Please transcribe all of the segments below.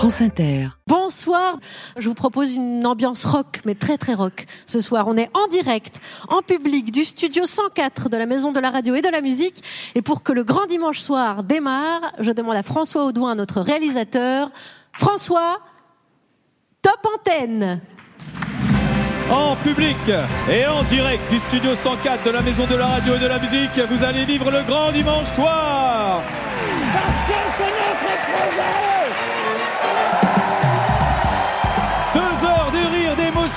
France Inter. Bonsoir, je vous propose une ambiance rock, mais très très rock. Ce soir, on est en direct, en public, du studio 104 de la Maison de la Radio et de la Musique. Et pour que le grand dimanche soir démarre, je demande à François Audouin, notre réalisateur. François, top antenne en public et en direct du studio 104 de la Maison de la Radio et de la Musique, vous allez vivre le grand dimanche soir.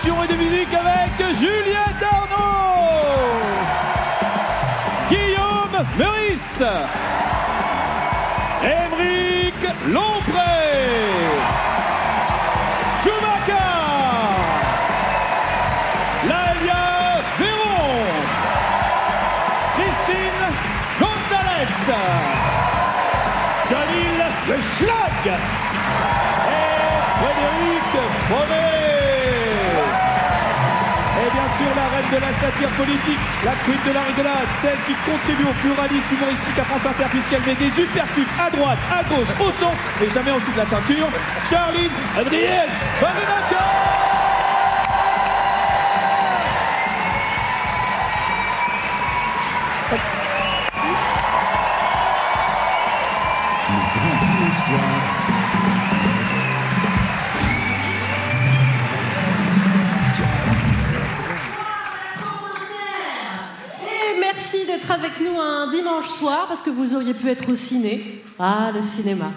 Et de musique avec Juliette Arnaud, Guillaume Meurice, Émeric Lompré, Chewbacca, Lalia Véron, Christine Gonzalez, Jalil Le Schlag de la satire politique, la queen de la rigolade, celle qui contribue au pluralisme humoristique à France Inter puisqu'elle met des uppercuts à droite, à gauche, au son et jamais en dessous de la ceinture, Charline Adrienne Vandenaka d'être avec nous un dimanche soir, parce que vous auriez pu être au ciné. Ah, le cinéma.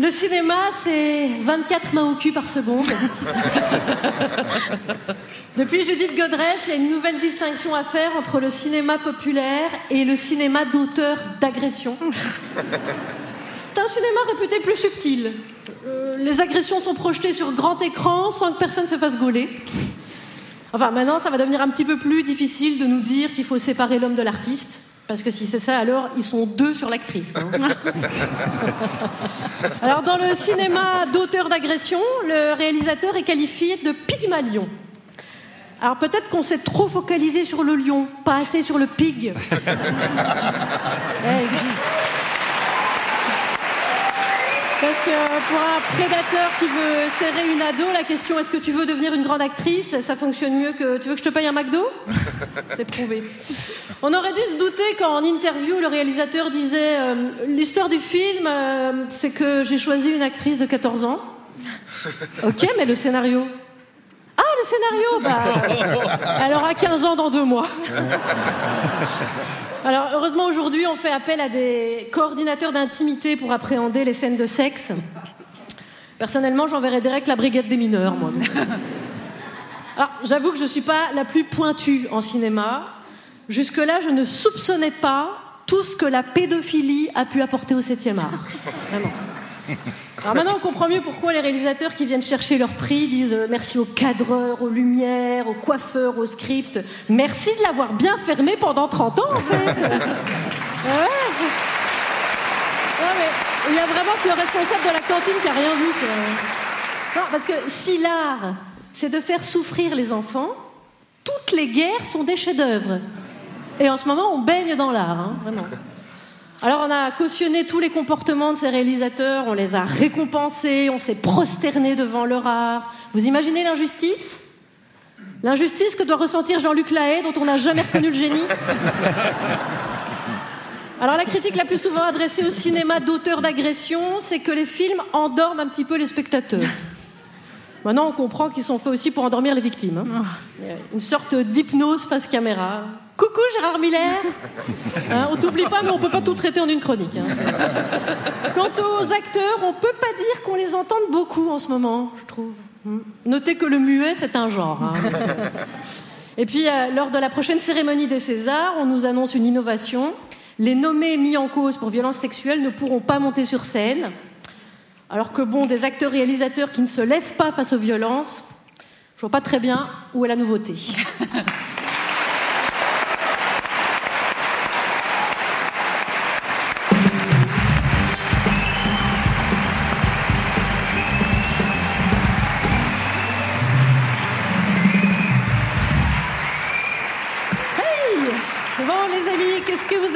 Le cinéma, c'est 24 mains au cul par seconde. Depuis Judith Godrèche, il y a une nouvelle distinction à faire entre le cinéma populaire et le cinéma d'auteur d'agression. C'est un cinéma réputé plus subtil. Euh, les agressions sont projetées sur grand écran sans que personne se fasse gauler. Enfin, maintenant, ça va devenir un petit peu plus difficile de nous dire qu'il faut séparer l'homme de l'artiste. Parce que si c'est ça, alors ils sont deux sur l'actrice. hein. alors, dans le cinéma d'auteur d'agression, le réalisateur est qualifié de Pygmalion. Alors, peut-être qu'on s'est trop focalisé sur le lion, pas assez sur le pig. Eh, parce que pour un prédateur qui veut serrer une ado, la question est-ce que tu veux devenir une grande actrice Ça fonctionne mieux que tu veux que je te paye un McDo? C'est prouvé. On aurait dû se douter quand en interview le réalisateur disait euh, l'histoire du film, euh, c'est que j'ai choisi une actrice de 14 ans. Ok, mais le scénario? Ah, le scénario Bah, elle aura 15 ans dans deux mois. Alors, heureusement, aujourd'hui, on fait appel à des coordinateurs d'intimité pour appréhender les scènes de sexe. Personnellement, j'enverrais direct la brigade des mineurs, moi. Alors, j'avoue que je ne suis pas la plus pointue en cinéma. Jusque-là, je ne soupçonnais pas tout ce que la pédophilie a pu apporter au 7e art. Vraiment. Alors maintenant, on comprend mieux pourquoi les réalisateurs qui viennent chercher leur prix disent euh, merci aux cadreurs, aux lumières, aux coiffeurs, aux scripts. Merci de l'avoir bien fermé pendant 30 ans, en fait. Ouais. Non, mais il y a vraiment que le responsable de la cantine qui a rien vu. Non, parce que si l'art, c'est de faire souffrir les enfants, toutes les guerres sont des chefs-d'œuvre. Et en ce moment, on baigne dans l'art, hein, vraiment. Alors on a cautionné tous les comportements de ces réalisateurs, on les a récompensés, on s'est prosterné devant leur art. Vous imaginez l'injustice? L'injustice que doit ressentir Jean-Luc Lahaye, dont on n'a jamais reconnu le génie? Alors la critique la plus souvent adressée au cinéma d'auteur d'agression, c'est que les films endorment un petit peu les spectateurs. Maintenant, on comprend qu'ils sont faits aussi pour endormir les victimes. hein. Euh, Une sorte d'hypnose face caméra. Coucou Gérard Miller Hein, On t'oublie pas, mais on peut pas tout traiter en une chronique. hein. Quant aux acteurs, on peut pas dire qu'on les entende beaucoup en ce moment, je trouve. Hmm. Notez que le muet, c'est un genre. hein. Et puis, euh, lors de la prochaine cérémonie des Césars, on nous annonce une innovation. Les nommés mis en cause pour violences sexuelles ne pourront pas monter sur scène. Alors que, bon, des acteurs-réalisateurs qui ne se lèvent pas face aux violences, je vois pas très bien où est la nouveauté.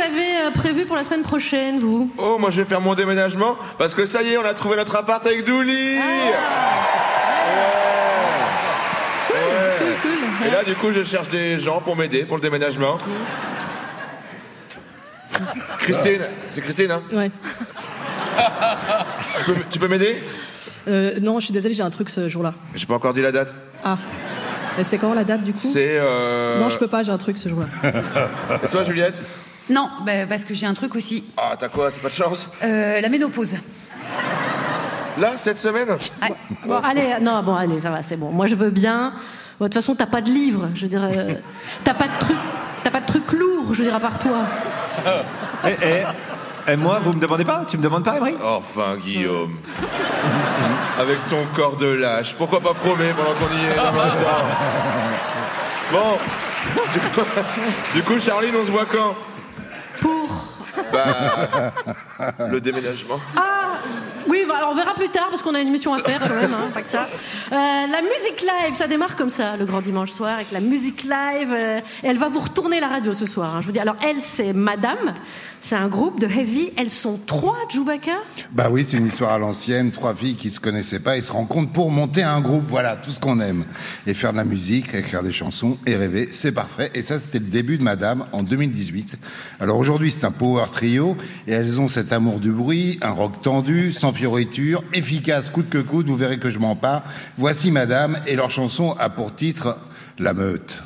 avez euh, prévu pour la semaine prochaine, vous? Oh, moi je vais faire mon déménagement parce que ça y est, on a trouvé notre appart avec Douli. Cool, cool. Et là, du coup, je cherche des gens pour m'aider pour le déménagement. Christine, c'est Christine, hein? Ouais. Tu peux, tu peux m'aider? Euh, non, je suis désolée, j'ai un truc ce jour-là. J'ai pas encore dit la date. Ah. C'est quand la date du coup? C'est. Euh... Non, je peux pas, j'ai un truc ce jour-là. Et toi, Juliette? Non, bah, parce que j'ai un truc aussi. Ah, t'as quoi? C'est pas de chance? Euh, la ménopause. Là, cette semaine? Bon, allez, non, bon, allez, ça va, c'est bon. Moi, je veux bien. Bon, De toute façon, t'as pas de livre, je veux dire. euh, T'as pas de truc, t'as pas de truc lourd, je veux dire, à part toi. Et, et- et moi, vous me demandez pas? Tu me demandes pas, Emery? Enfin, Guillaume. Avec ton corps de lâche. Pourquoi pas fromer pendant qu'on y est Bon. Du coup, du coup, Charline, on se voit quand? Bah. Le déménagement. Ah Oui, bah, alors on verra plus tard parce qu'on a une émission à faire quand même, hein, pas que ça. Euh, la musique live, ça démarre comme ça le grand dimanche soir avec la musique live. euh, elle va vous retourner la radio ce soir. hein, je vous dis. Alors elle, c'est Madame. C'est un groupe de heavy. Elles sont trois, Djoubaka. Bah oui, c'est une histoire à l'ancienne, trois filles qui se connaissaient pas et se rencontrent pour monter un groupe, voilà, tout ce qu'on aime. Et faire de la musique, écrire des chansons et rêver, c'est parfait. Et ça, c'était le début de Madame en 2018. Alors aujourd'hui, c'est un power trio et elles ont cet amour du bruit, un rock tendu, sans fioriture, efficace coûte que coûte, vous verrez que je m'en pars. Voici Madame et leur chanson a pour titre La Meute.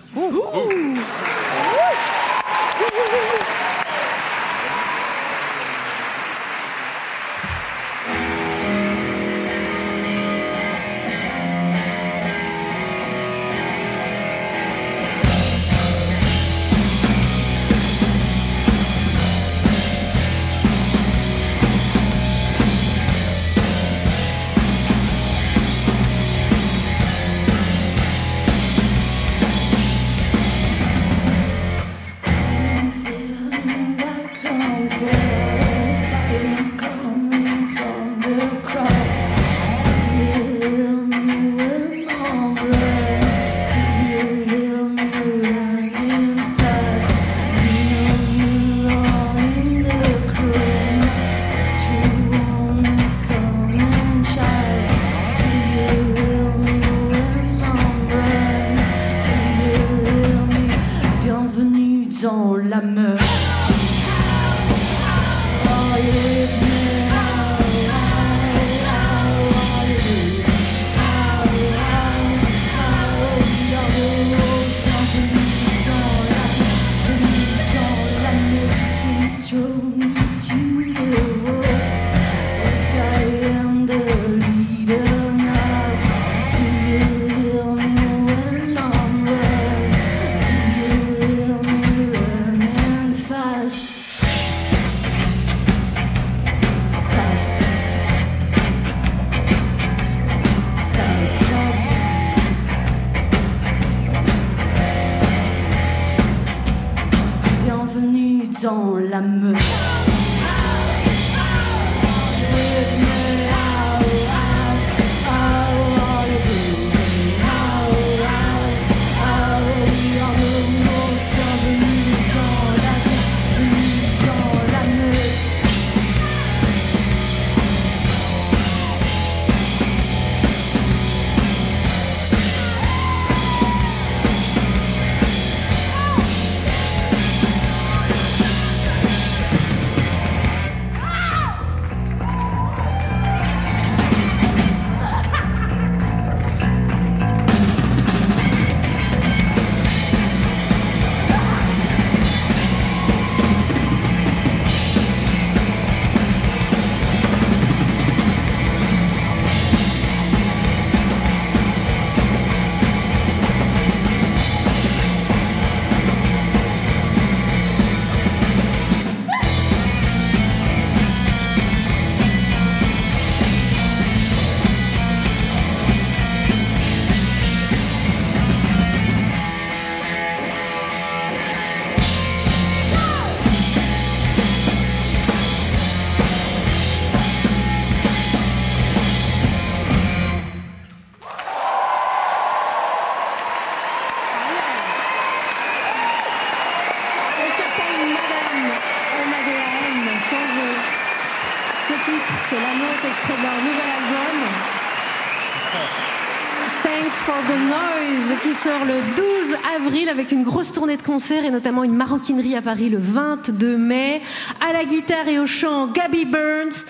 Concerts et notamment une maroquinerie à Paris le 22 mai. À la guitare et au chant, Gabby Burns.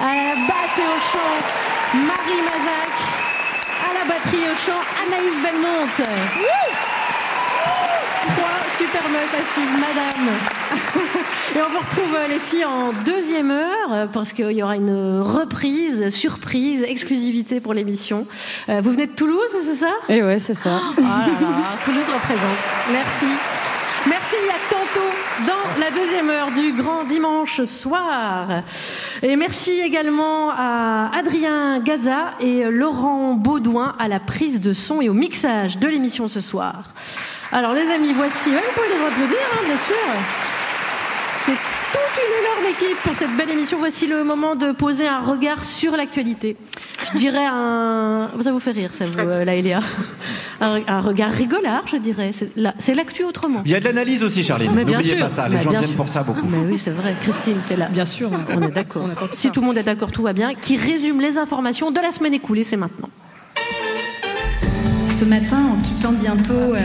À la basse et au chant, Marie Mazac. À la batterie et au chant, Anaïs Belmonte. Trois super meufs à suivre, madame. Et on vous retrouve les filles en deuxième heure euh, parce qu'il y aura une reprise, surprise, exclusivité pour l'émission. Euh, vous venez de Toulouse, c'est ça? Et ouais, c'est ça. Là là, Toulouse représente. Merci. Merci, à tantôt dans la deuxième heure du grand dimanche soir. Et merci également à Adrien Gaza et Laurent Baudouin à la prise de son et au mixage de l'émission ce soir. Alors les amis, voici, vous pouvez les applaudir, hein, bien sûr. Une énorme équipe pour cette belle émission. Voici le moment de poser un regard sur l'actualité. Je dirais un. Ça vous fait rire, ça, vous, euh, là, Eléa un, un regard rigolard, je dirais. C'est la- C'est l'actu autrement. Il y a de l'analyse aussi, Charline. Mais bien N'oubliez pas ça. Les Mais gens viennent sûr. pour ça beaucoup. Mais oui, c'est vrai. Christine, c'est là. Bien sûr. On est d'accord. Si tout le monde est d'accord, tout va bien. Qui résume les informations de la semaine écoulée, c'est maintenant. Ce matin, en quittant bientôt euh,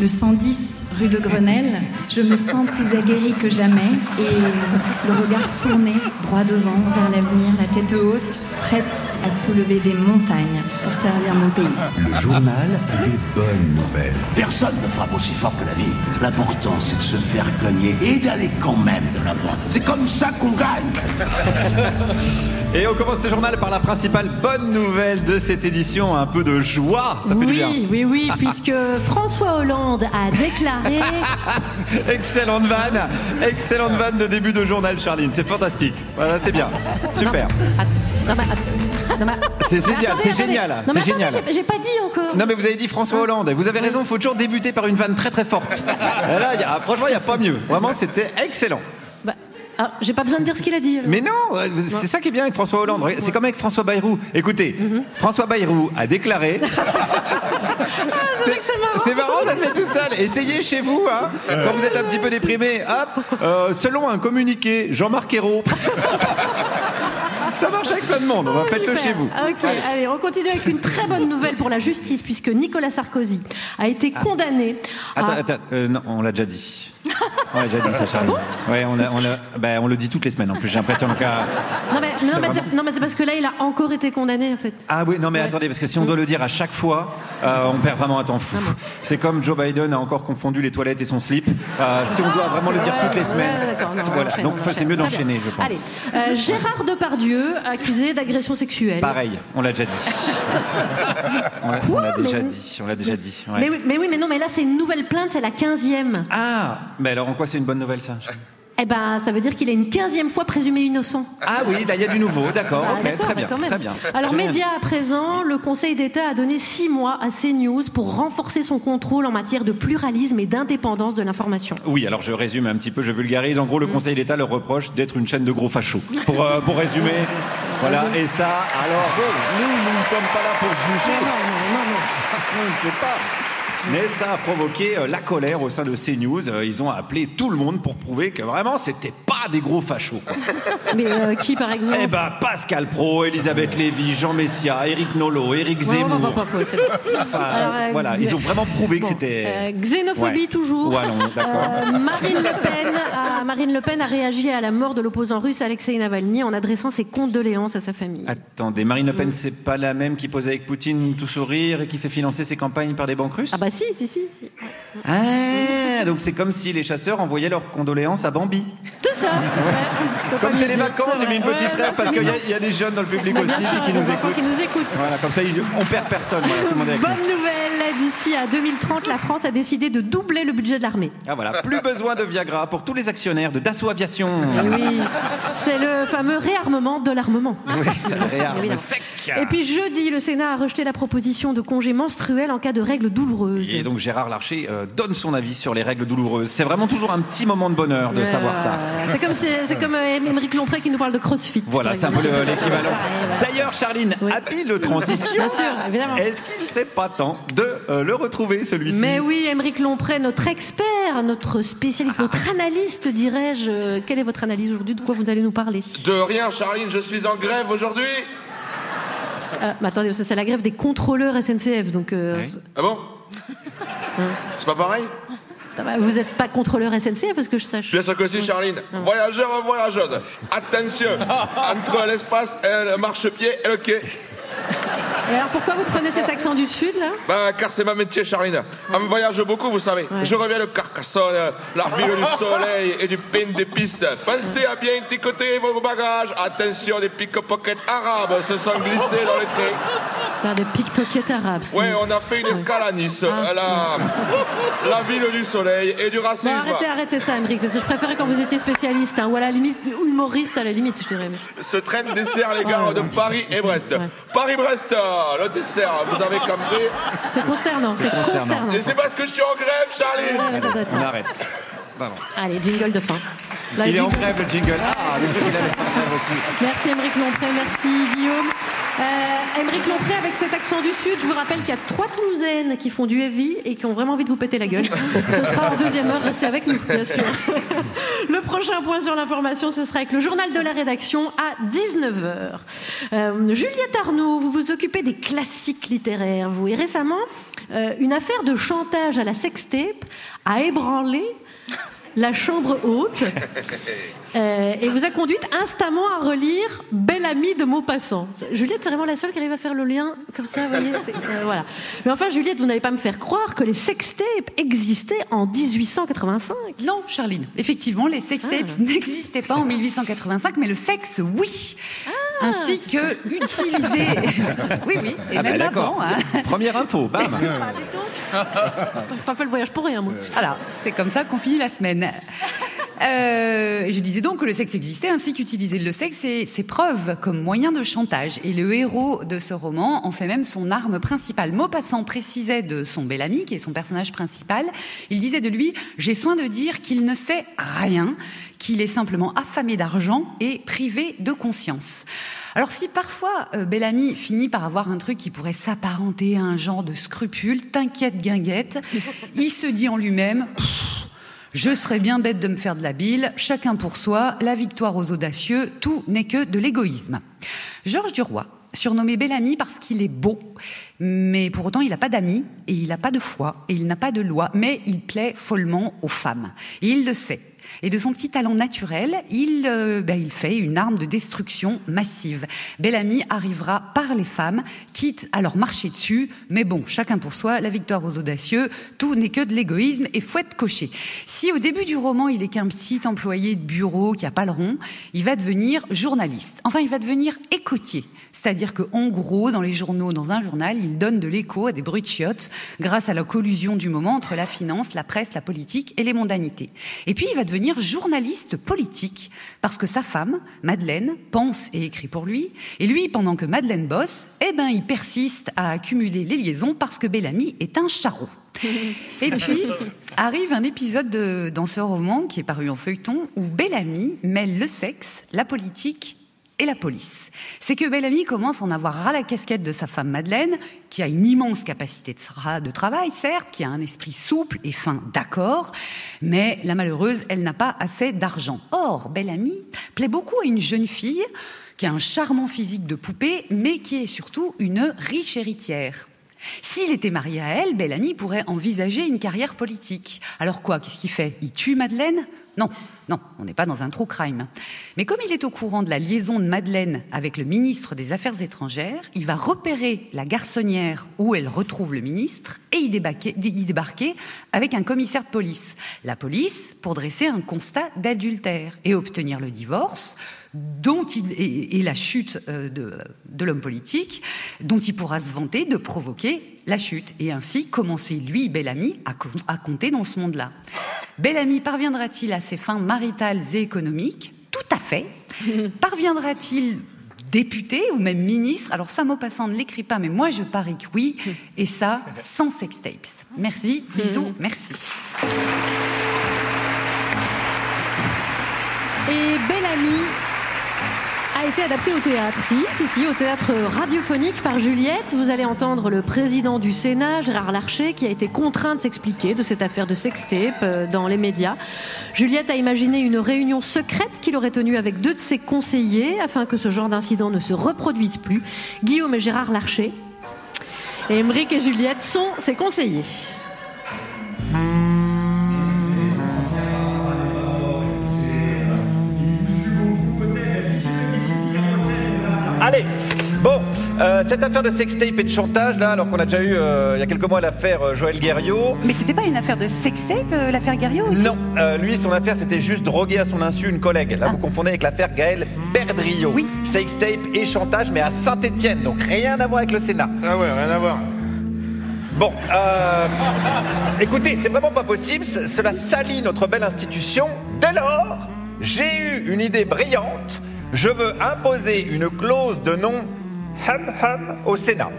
le 110 rue de Grenelle, je me sens plus aguerrie que jamais et le regard tourné droit devant vers l'avenir, la tête haute, prête à soulever des montagnes pour servir mon pays. Le journal des bonnes nouvelles. Personne ne frappe aussi fort que la vie. L'important, c'est de se faire cogner et d'aller quand même de l'avant. C'est comme ça qu'on gagne. Et on commence ce journal par la principale bonne nouvelle de cette édition. Un peu de joie. Ça fait du bien. Oui, oui, oui, puisque François Hollande a déclaré. Excellente vanne. Excellente vanne de début de journal, Charline. C'est fantastique. Voilà, c'est bien. Super. Non, C'est génial, c'est génial, Non, c'est génial. j'ai- pas dit encore. Non mais vous avez dit François Hollande, vous avez raison, il faut toujours débuter par une vanne très très forte. Là, il y a- franchement, il n'y a pas mieux. Vraiment, c'était excellent. Ah, j'ai pas besoin de dire ce qu'il a dit. alors. Mais non, euh, c'est ça qui est bien avec François Hollande. C'est comme avec François Bayrou. Écoutez, Mhm. François Bayrou a déclaré. c'est marrant. C'est marrant, ça se fait tout seul. Essayez chez vous, hein, quand vous êtes un petit peu déprimé. Hop, euh, selon un communiqué, Jean-Marc Ayrault. Ça marche avec plein de monde. Oh, Faites-le chez vous. Ok, allez, on continue avec une très bonne nouvelle pour la justice, puisque Nicolas Sarkozy a été condamné. Attends, à- attends, euh, non, on l'a déjà dit. On l'a déjà dit, ça, Charlie. ouais, on, on, l'a- bah, on le dit toutes les semaines en plus, j'ai l'impression. euh, Non, mais, non, C'est mais vraiment- c'est- parce que là, il a encore été condamné, en fait. Ah oui, non mais Ouais. attendez, parce que si on doit le dire à chaque fois, euh, on perd vraiment un temps fou. C'est comme Joe Biden a encore confondu les toilettes et son slip. Euh, si on doit vraiment le dire Ouais, toutes les ouais, semaines, non, on voilà. Donc on c'est mieux d'enchaîner, je pense. Allez, Gérard Depardieu, accusé d'agression sexuelle. Pareil, on l'a déjà dit. on l'a- on l'a déjà mais- dit, on l'a déjà dit. ouais. Mais, oui, mais oui, mais non, mais là, c'est une nouvelle plainte, c'est la 15e. Ah, mais alors en quoi c'est une bonne nouvelle ça? Eh ben, ça veut dire qu'il est une 15e fois présumé innocent. Ah oui, là il y a du nouveau, d'accord, Ah, très bien, très. Alors, J'ai rien média à présent, le Conseil d'État a donné six mois à CNews pour renforcer son contrôle en matière de pluralisme et d'indépendance de l'information. Oui, alors je résume un petit peu, je vulgarise. En gros, le Conseil d'État leur reproche d'être une chaîne de gros fachos. Pour, euh, pour résumer, voilà. Et ça, alors, nous, nous ne sommes pas là pour juger. Non, non, non, non. On ne sait pas. Mais ça a provoqué euh, la colère au sein de CNews. Euh, Ils ont appelé tout le monde pour prouver que vraiment, c'était pas des gros fachos. quoi. Mais euh, qui, par exemple Eh ben, Pascal Pro, Elisabeth Lévy, Jean Messia, Eric Nolot, Eric Ouais, on va Zemmour. pas- pas- pas- c'est bon. Enfin, Alors, euh, voilà, ils ont vraiment prouvé que c'était. euh, xénophobie Ouais. toujours. Ouais, non, d'accord. Marine, Le Pen a, Marine Le Pen a réagi à la mort de l'opposant russe Alexei Navalny en adressant ses condoléances à sa famille. Attendez, Marine Le Pen, c'est pas la même qui pose avec Poutine tout sourire et qui fait financer ses campagnes par des banques russes Ah bah si, si, si. si. Ah, donc c'est comme si les chasseurs envoyaient leurs condoléances à Bambi. Tout ça. ouais. Comme c'est les vacances, j'ai mis une petite Ouais, rêve parce qu'il y, a- y des jeunes dans le public aussi sûr, qui nous écoutent. qui nous écoutent. Voilà, comme ça, ils- on perd personne. Voilà, tout le monde est avec nous. Bonne nouvelle, d'ici à 2030, la France a décidé de doubler le budget de l'armée. Ah voilà, plus besoin de Viagra pour tous les actionnaires de Dassault Aviation. Eh oui, c'est le fameux réarmement de l'armement. Oui, ça réarme sec. Et puis jeudi, le Sénat a rejeté la proposition de congé menstruel en cas de règles douloureuses. Et donc Gérard Larcher euh, donne son avis sur les règles douloureuses. C'est vraiment toujours un petit moment de bonheur de savoir ça. C'est comme, c'est comme euh, Émeric Lompré qui nous parle de crossfit. Voilà, c'est un peu le- l'équivalent. D'ailleurs, Charline, habile transition. Bien sûr, évidemment. Est-ce qu'il serait pas temps de euh, le retrouver, celui-ci Mais oui, Émeric Lompré, notre expert, notre spécialiste, notre analyste, dirais-je. Quelle est votre analyse aujourd'hui? De quoi vous allez nous parler? De rien, Charline, je suis en grève aujourd'hui. Euh, mais attendez, ça, c'est la grève des contrôleurs SNCF, donc. euh, Ah bon C'est pas pareil vous n'êtes pas contrôleur SNCF, parce que je sache. Bien sûr que si, Charline. Voyageurs, voyageuses, attention entre l'espace et le marchepied et le quai. Et alors pourquoi vous prenez cet accent du Sud, là? Bah, car c'est ma métier, Charline. On voyage beaucoup, vous savez. Je reviens de Carcassonne, la ville du soleil et du pain d'épices. Pensez à bien étiqueter vos bagages. Attention, des pickpockets arabes se sont glissés dans les trains. Putain, des pickpockets arabes. Ouais, on a fait une escale à Nice, Ah. la, la ville du soleil et du racisme. Bon, arrêtez, arrêtez ça, Émeric, parce que je préférais quand vous étiez spécialiste, hein, ou à la limite, humoriste à la limite, je dirais. Ce train dessert les gares de Paris et Brest. Paris-Brest, le dessert, vous avez compris C'est consternant, c'est consternant. Et c'est parce que je suis en grève, Charlie Ouais, ça doit être ça. On arrête. Pardon. Allez, jingle de fin. Là, Il est en grève, le jingle. Ah, le jingle, il est en grève aussi. Merci Émeric Lompré, merci Guillaume. Euh, Émeric Lompré avec cet accent du Sud, je vous rappelle qu'il y a trois Toulousaines qui font du heavy et qui ont vraiment envie de vous péter la gueule. Ce sera en deuxième heure, restez avec nous, bien sûr. Le prochain point sur l'information, ce sera avec le journal de la rédaction à 19h. Euh, Juliette Arnaud, vous vous occupez des classiques littéraires, vous. Et récemment, euh, une affaire de chantage à la sextape a ébranlé la chambre haute euh, et vous a conduite instamment à relire Belle amie de Maupassant. Juliette, c'est vraiment la seule qui arrive à faire le lien comme ça, vous voyez euh, voilà. Mais enfin, Juliette, vous n'allez pas me faire croire que les sextapes existaient en 1885. Non, Charline. Effectivement, les sextapes n'existaient pas en 1885, mais le sexe, oui. Ainsi que utilisé. oui, oui, et Ah, même d'accord. avant. hein. Première info, bam. Pas fait le voyage pour rien, moi. Voilà, c'est comme ça qu'on finit la semaine. Euh, je disais donc que le sexe existait ainsi qu'utiliser le sexe et ses preuves comme moyen de chantage. Et le héros de ce roman en fait même son arme principale. Maupassant précisait de son bel ami, qui est son personnage principal, il disait de lui J'ai soin de dire qu'il ne sait rien, qu'il est simplement affamé d'argent et privé de conscience. Alors si parfois euh, Bellamy finit par avoir un truc qui pourrait s'apparenter à un genre de scrupule, t'inquiète guinguette, il se dit en lui-même je serais bien bête de me faire de la bile, chacun pour soi, la victoire aux audacieux, tout n'est que de l'égoïsme. Georges Duroy, surnommé Bellamy parce qu'il est beau, mais pour autant il n'a pas d'amis, et il n'a pas de foi, et il n'a pas de loi, mais il plaît follement aux femmes. Et il le sait. Et de son petit talent naturel, il, euh, ben, il fait une arme de destruction massive. Bellamy arrivera par les femmes, quitte à leur marcher dessus, mais bon, chacun pour soi, la victoire aux audacieux, tout n'est que de l'égoïsme et faut être coché. Si au début du roman, il est qu'un petit employé de bureau qui a pas le rond, il va devenir journaliste. Enfin, il va devenir écoutier. C'est-à-dire que, en gros, dans les journaux, dans un journal, il donne de l'écho à des bruits de chiottes grâce à la collusion du moment entre la finance, la presse, la politique et les mondanités. Et puis, il va devenir journaliste politique parce que sa femme, Madeleine, pense et écrit pour lui. Et lui, pendant que Madeleine bosse, eh ben, il persiste à accumuler les liaisons parce que Bellamy est un charreau. Et puis arrive un épisode de- dans ce roman qui est paru en feuilleton où Bellamy mêle le sexe, la politique et la police. C'est que Bellamy commence à en avoir ras la casquette de sa femme Madeleine, qui a une immense capacité de, tra- de travail, certes, qui a un esprit souple et fin, d'accord, mais la malheureuse, elle n'a pas assez d'argent. Or, Bellamy plaît beaucoup à une jeune fille qui a un charmant physique de poupée, mais qui est surtout une riche héritière. S'il était marié à elle, Bellamy pourrait envisager une carrière politique. Alors quoi Qu'est-ce qu'il fait? Il tue Madeleine? Non, non, on n'est pas dans un true crime. Mais comme il est au courant de la liaison de Madeleine avec le ministre des Affaires étrangères, il va repérer la garçonnière où elle retrouve le ministre et y débarquer, y débarquer avec un commissaire de police. La police pour dresser un constat d'adultère et obtenir le divorce dont il et, et la chute euh, de, de l'homme politique, dont il pourra se vanter de provoquer la chute et ainsi commencer lui, Bellamy, à, à compter dans ce monde-là. Bellamy parviendra-t-il à ses fins maritales et économiques Tout à fait. Parviendra-t-il député ou même ministre? Alors ça, Maupassant ne l'écrit pas, mais moi je parie que oui. Et ça, sans sextapes. Merci, bisous, merci. Et a été adapté au théâtre. Si, si, si, au théâtre radiophonique par Juliette. Vous allez entendre le président du Sénat, Gérard Larcher, qui a été contraint de s'expliquer de cette affaire de sextape euh, dans les médias. Juliette a imaginé une réunion secrète qu'il aurait tenue avec deux de ses conseillers afin que ce genre d'incident ne se reproduise plus. Guillaume et Gérard Larcher. Et Émeric et Juliette sont ses conseillers. Allez Bon, euh, cette affaire de sextape et de chantage, là, alors qu'on a déjà eu euh, il y a quelques mois l'affaire euh, Joël Guerriot. Mais c'était pas une affaire de sextape, euh, l'affaire Guerriot aussi? Non, euh, lui, son affaire, c'était juste droguer à son insu une collègue. Là, vous confondez avec l'affaire Gaël Perdriot. Oui. Sextape et chantage, mais à Saint-Étienne, donc rien à voir avec le Sénat. Ah ouais, rien à voir. Bon, euh, écoutez, c'est vraiment pas possible, cela salit notre belle institution. Dès lors, j'ai eu une idée brillante. Je veux imposer une clause de non hum hum au Sénat.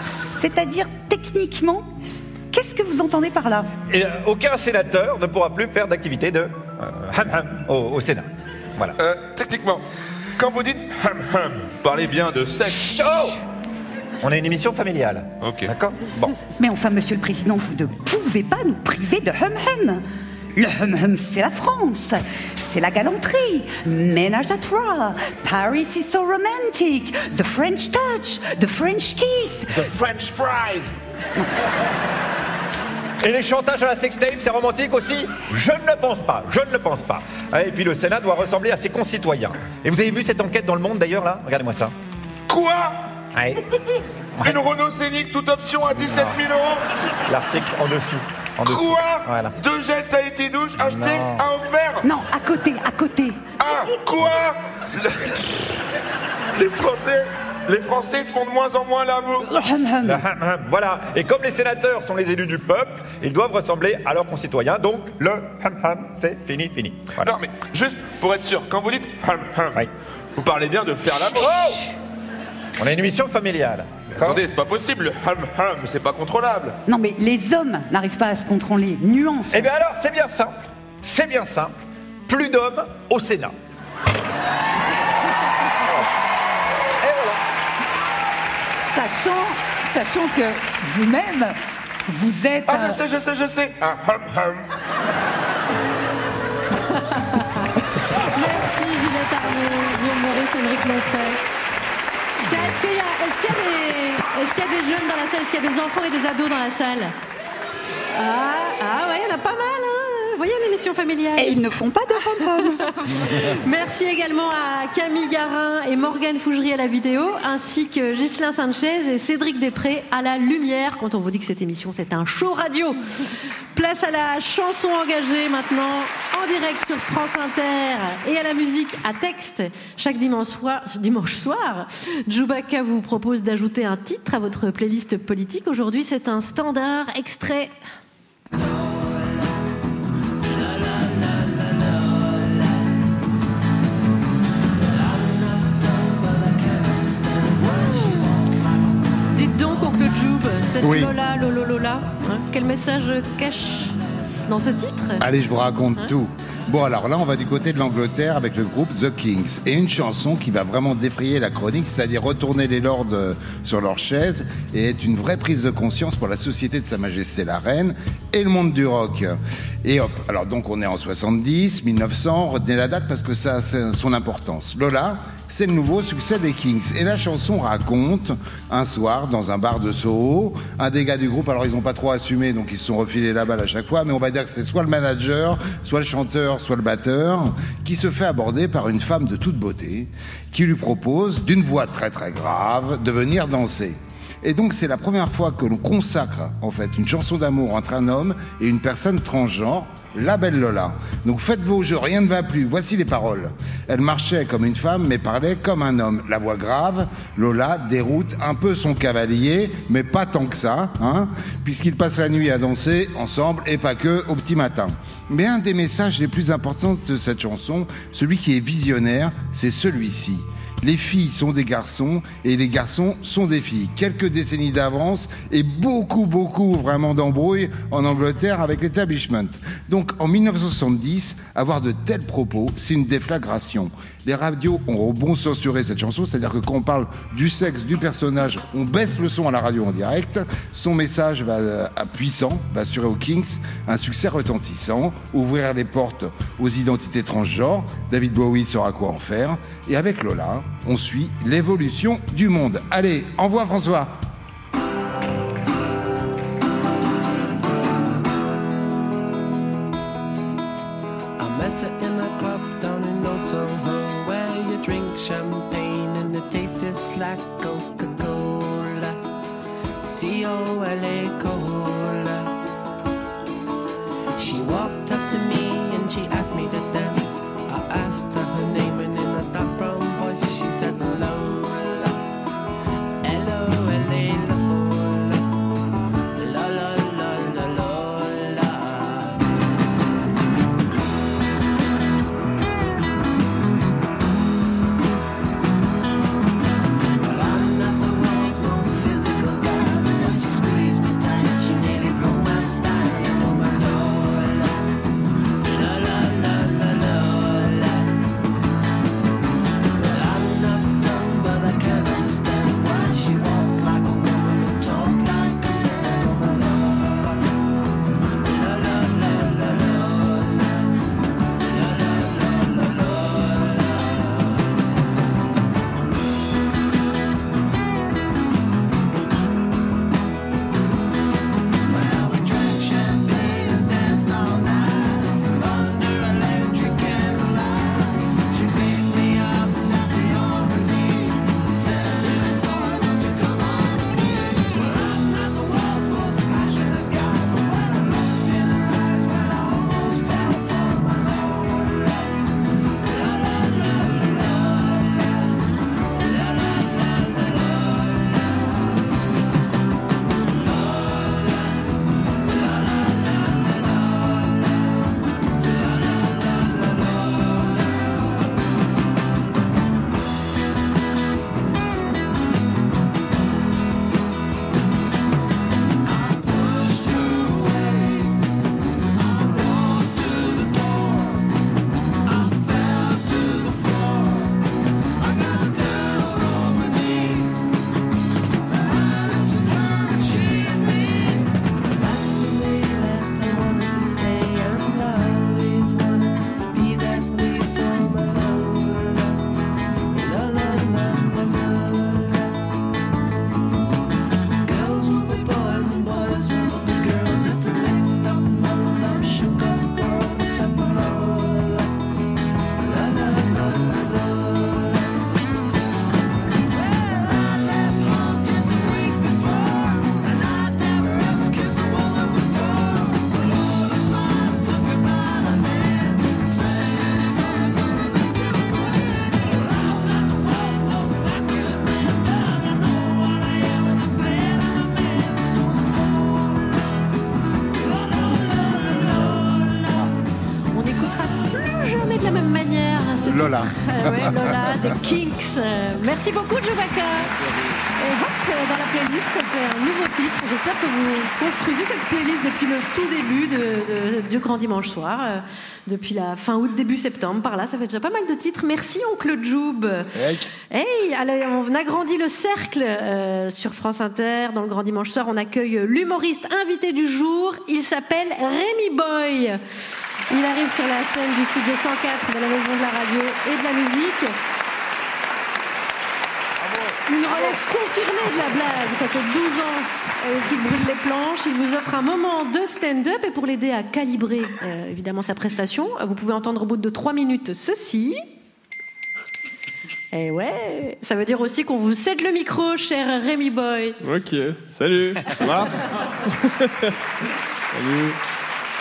C'est-à-dire, techniquement, qu'est-ce que vous entendez par là? Et euh, aucun sénateur ne pourra plus faire d'activité de euh, hum hum au, au Sénat. Voilà. Euh, techniquement, quand vous dites hum hum, parlez bien de sexe. Oh On est une émission familiale. Ok. D'accord? Bon. Mais enfin, monsieur le président, vous ne pouvez pas nous priver de hum-hum. Le hum-hum, c'est la France. C'est la galanterie. Ménage à trois. Paris is so romantic. The French touch. The French kiss. The French fries. Et les chantages à la sextape, c'est romantique aussi? Je ne le pense pas, je ne le pense pas. Et puis le Sénat doit ressembler à ses concitoyens. Et vous avez vu cette enquête dans le monde d'ailleurs là? Regardez-moi ça. Quoi? Ouais. Une Renault Scénic toute option à 17 000 euros? L'article en dessous. En dessous. Quoi Voilà. Deux gels Tahiti douche acheté, Non. un offert Non, à côté, à côté. Ah, quoi Le- Les Français, les Français font de moins en moins l'amour. Le hum-hum. Le hum hum, Voilà. Et comme les sénateurs sont les élus du peuple, ils doivent ressembler à leurs concitoyens. Donc le hum hum, c'est fini, fini. Voilà. Non mais juste pour être sûr, quand vous dites hum hum, Oui. vous parlez bien de faire l'amour. On a une émission familiale. Attendez, c'est pas possible, le hum hum, c'est pas contrôlable. Non, mais les hommes n'arrivent pas à se contrôler. Nuance. Eh bien alors, c'est bien simple. C'est bien simple. Plus d'hommes au Sénat. Et voilà. Sachant, sachant que vous-même, vous êtes. Ah, je sais, je sais, je sais. Un hum hum. Merci Juliette Arnaud, Guillaume Maurice, Émeric Lefebvre. Qu'il y, est-ce qu'il y a des jeunes dans la salle? Est-ce qu'il y a des enfants et des ados dans la salle? Ah, ah ouais, il y en a pas mal, hein? Vous voyez l'émission familiale Et ils ne font pas de. Merci également à Camille Garin et Morgane Fougerie à la vidéo, ainsi que Ghislain Sanchez et Cédric Després à la lumière. Quand on vous dit que cette émission, c'est un show radio. Place à la chanson engagée maintenant, en direct sur France Inter et à la musique à texte. Chaque dimanche soir, dimanche soir Djoubaka vous propose d'ajouter un titre à votre playlist politique. Aujourd'hui, c'est un standard extrait Joub, cette Oui. Lola, Lolo Lola, hein, quel message cache dans ce titre Allez, je vous raconte Hein tout. Bon, alors là, on va du côté de l'Angleterre avec le groupe The Kings. Et une chanson qui va vraiment défrayer la chronique, c'est-à-dire retourner les lords euh, sur leur chaise et être une vraie prise de conscience pour la société de Sa Majesté la Reine et le monde du rock. Et hop, alors donc on est en 70, 1900, retenez la date parce que ça a son importance. Lola, c'est le nouveau succès des Kings. Et la chanson raconte un soir dans un bar de Soho, un des gars du groupe, alors ils n'ont pas trop assumé, donc ils se sont refilés la balle à chaque fois, mais on va dire que c'est soit le manager, soit le chanteur, soit le batteur, qui se fait aborder par une femme de toute beauté, qui lui propose, d'une voix très très grave, de venir danser. Et donc c'est la première fois que l'on consacre en fait une chanson d'amour entre un homme et une personne transgenre, la belle Lola. Donc faites vos jeux, rien ne va plus. Voici les paroles. Elle marchait comme une femme mais parlait comme un homme. La voix grave, Lola déroute un peu son cavalier, mais pas tant que ça, hein, puisqu'ils passent la nuit à danser ensemble et pas que au petit matin. Mais un des messages les plus importants de cette chanson, celui qui est visionnaire, c'est celui-ci. Les filles sont des garçons et les garçons sont des filles. Quelques décennies d'avance et beaucoup, beaucoup vraiment d'embrouilles en Angleterre avec l'établissement. Donc en 1970, avoir de tels propos, c'est une déflagration. Les radios ont bon censuré cette chanson, c'est-à-dire que quand on parle du sexe du personnage, on baisse le son à la radio en direct. Son message va euh, à puissant, va assurer aux Kings un succès retentissant, ouvrir les portes aux identités transgenres. David Bowie saura quoi en faire. Et avec Lola, on suit l'évolution du monde. Allez, envoie François. Kinks. Euh, Merci beaucoup, Jovaka. Et hop, euh, dans la playlist, ça fait un nouveau titre. J'espère que vous construisez cette playlist depuis le tout début de, de- du Grand Dimanche Soir, euh, depuis la fin août, début septembre. Par là, ça fait déjà pas mal de titres. Merci, Oncle Joub. Hey, allez, on agrandit le cercle euh, sur France Inter. Dans le Grand Dimanche Soir, on accueille l'humoriste invité du jour. Il s'appelle Rémi Boy. Il arrive sur la scène du studio 104 de la Maison de la Radio et de la Musique. Une relève confirmée de la blague. Ça fait 12 ans euh, qu'il brûle les planches. Il vous offre un moment de stand-up. Et pour l'aider à calibrer euh, évidemment sa prestation, vous pouvez entendre au bout de 3 minutes ceci. Et ouais, ça veut dire aussi qu'on vous cède le micro, cher Rémi Boy. Ok, salut, ça va? Salut.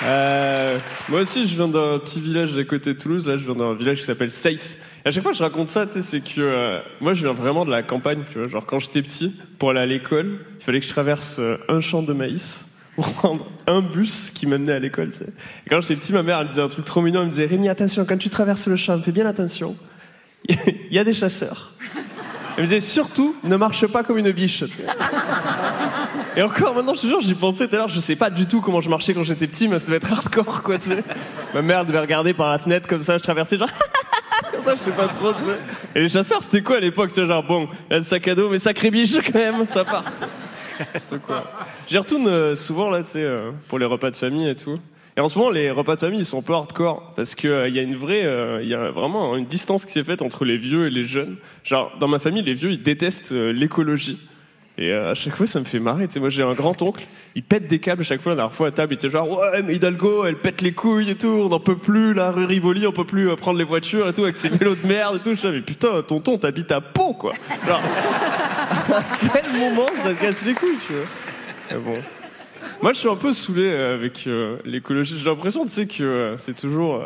Euh, moi aussi, je viens d'un petit village à côté de Toulouse. Là, je viens d'un village qui s'appelle Seyss. À chaque fois je raconte ça, tu sais, c'est que euh, moi, je viens vraiment de la campagne. Tu vois, genre quand j'étais petit, pour aller à l'école, il fallait que je traverse euh, un champ de maïs pour prendre un bus qui m'amenait à l'école. Tu sais. Et quand j'étais petit, ma mère, elle disait un truc trop mignon. Elle me disait Rémi, attention, quand tu traverses le champ, fais bien attention. il y a des chasseurs. Elle me disait surtout, ne marche pas comme une biche. tu sais. Et encore maintenant, je te jure, j'y pensais tout à l'heure, je sais pas du tout comment je marchais quand j'étais petit, mais ça devait être hardcore, quoi, tu sais. Ma mère devait regarder par la fenêtre comme ça, je traversais genre. Ça, je sais pas trop, tu sais. Et les chasseurs, c'était quoi à l'époque, tu sais, genre, bon, a le sac à dos, mais sacré biche quand même, ça part. N'importe quoi. J'y retourne euh, souvent, là, tu sais, euh, pour les repas de famille et tout. Et en ce moment, les repas de famille, ils sont un peu hardcore. Parce qu'il il y a une vraie. euh, Il y a vraiment une distance qui s'est faite entre les vieux et les jeunes. Genre, dans ma famille, les vieux, ils détestent euh, l'écologie. Et euh, à chaque fois, ça me fait marrer. Tu sais, moi, j'ai un grand-oncle, il pète des câbles chaque fois. La dernière fois, à table, il était genre Ouais, mais Hidalgo, elle pète les couilles et tout, on n'en peut plus. La rue Rivoli, on peut plus euh, prendre les voitures et tout, avec ses vélos de merde et tout. Je dis, mais putain, tonton, t'habites à Pau, quoi. Genre, à quel moment ça te casse les couilles, tu vois? Mais bon. Moi, je suis un peu saoulé euh, avec euh, l'écologie. J'ai l'impression, tu sais, que euh, c'est toujours.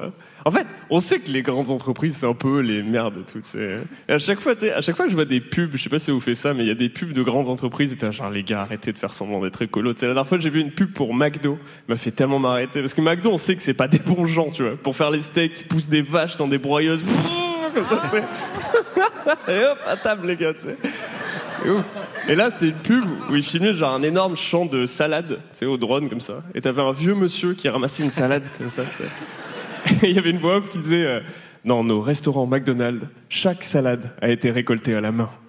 En fait, on sait que les grandes entreprises, c'est un peu les merdes, et tout. tu sais. Et à chaque fois, à chaque fois que je vois des pubs, je sais pas si vous faites ça, mais il y a des pubs de grandes entreprises. Et t'es genre, les gars, arrêtez de faire semblant d'être écolo. La dernière fois, j'ai vu une pub pour McDo. Il m'a fait tellement m'arrêter. Parce que McDo, on sait que c'est pas des bons gens, tu vois. Pour faire les steaks, ils poussent des vaches dans des broyeuses. Comme ça. Et hop, à table, les gars. C'est ouf. Et là, c'était une pub où ils filmaient genre un énorme champ de salade, tu sais, au drone comme ça. Et t'avais un vieux monsieur qui ramassait une salade comme ça. il y avait une voix off qui disait euh, Dans nos restaurants McDonald's, chaque salade a été récoltée à la main.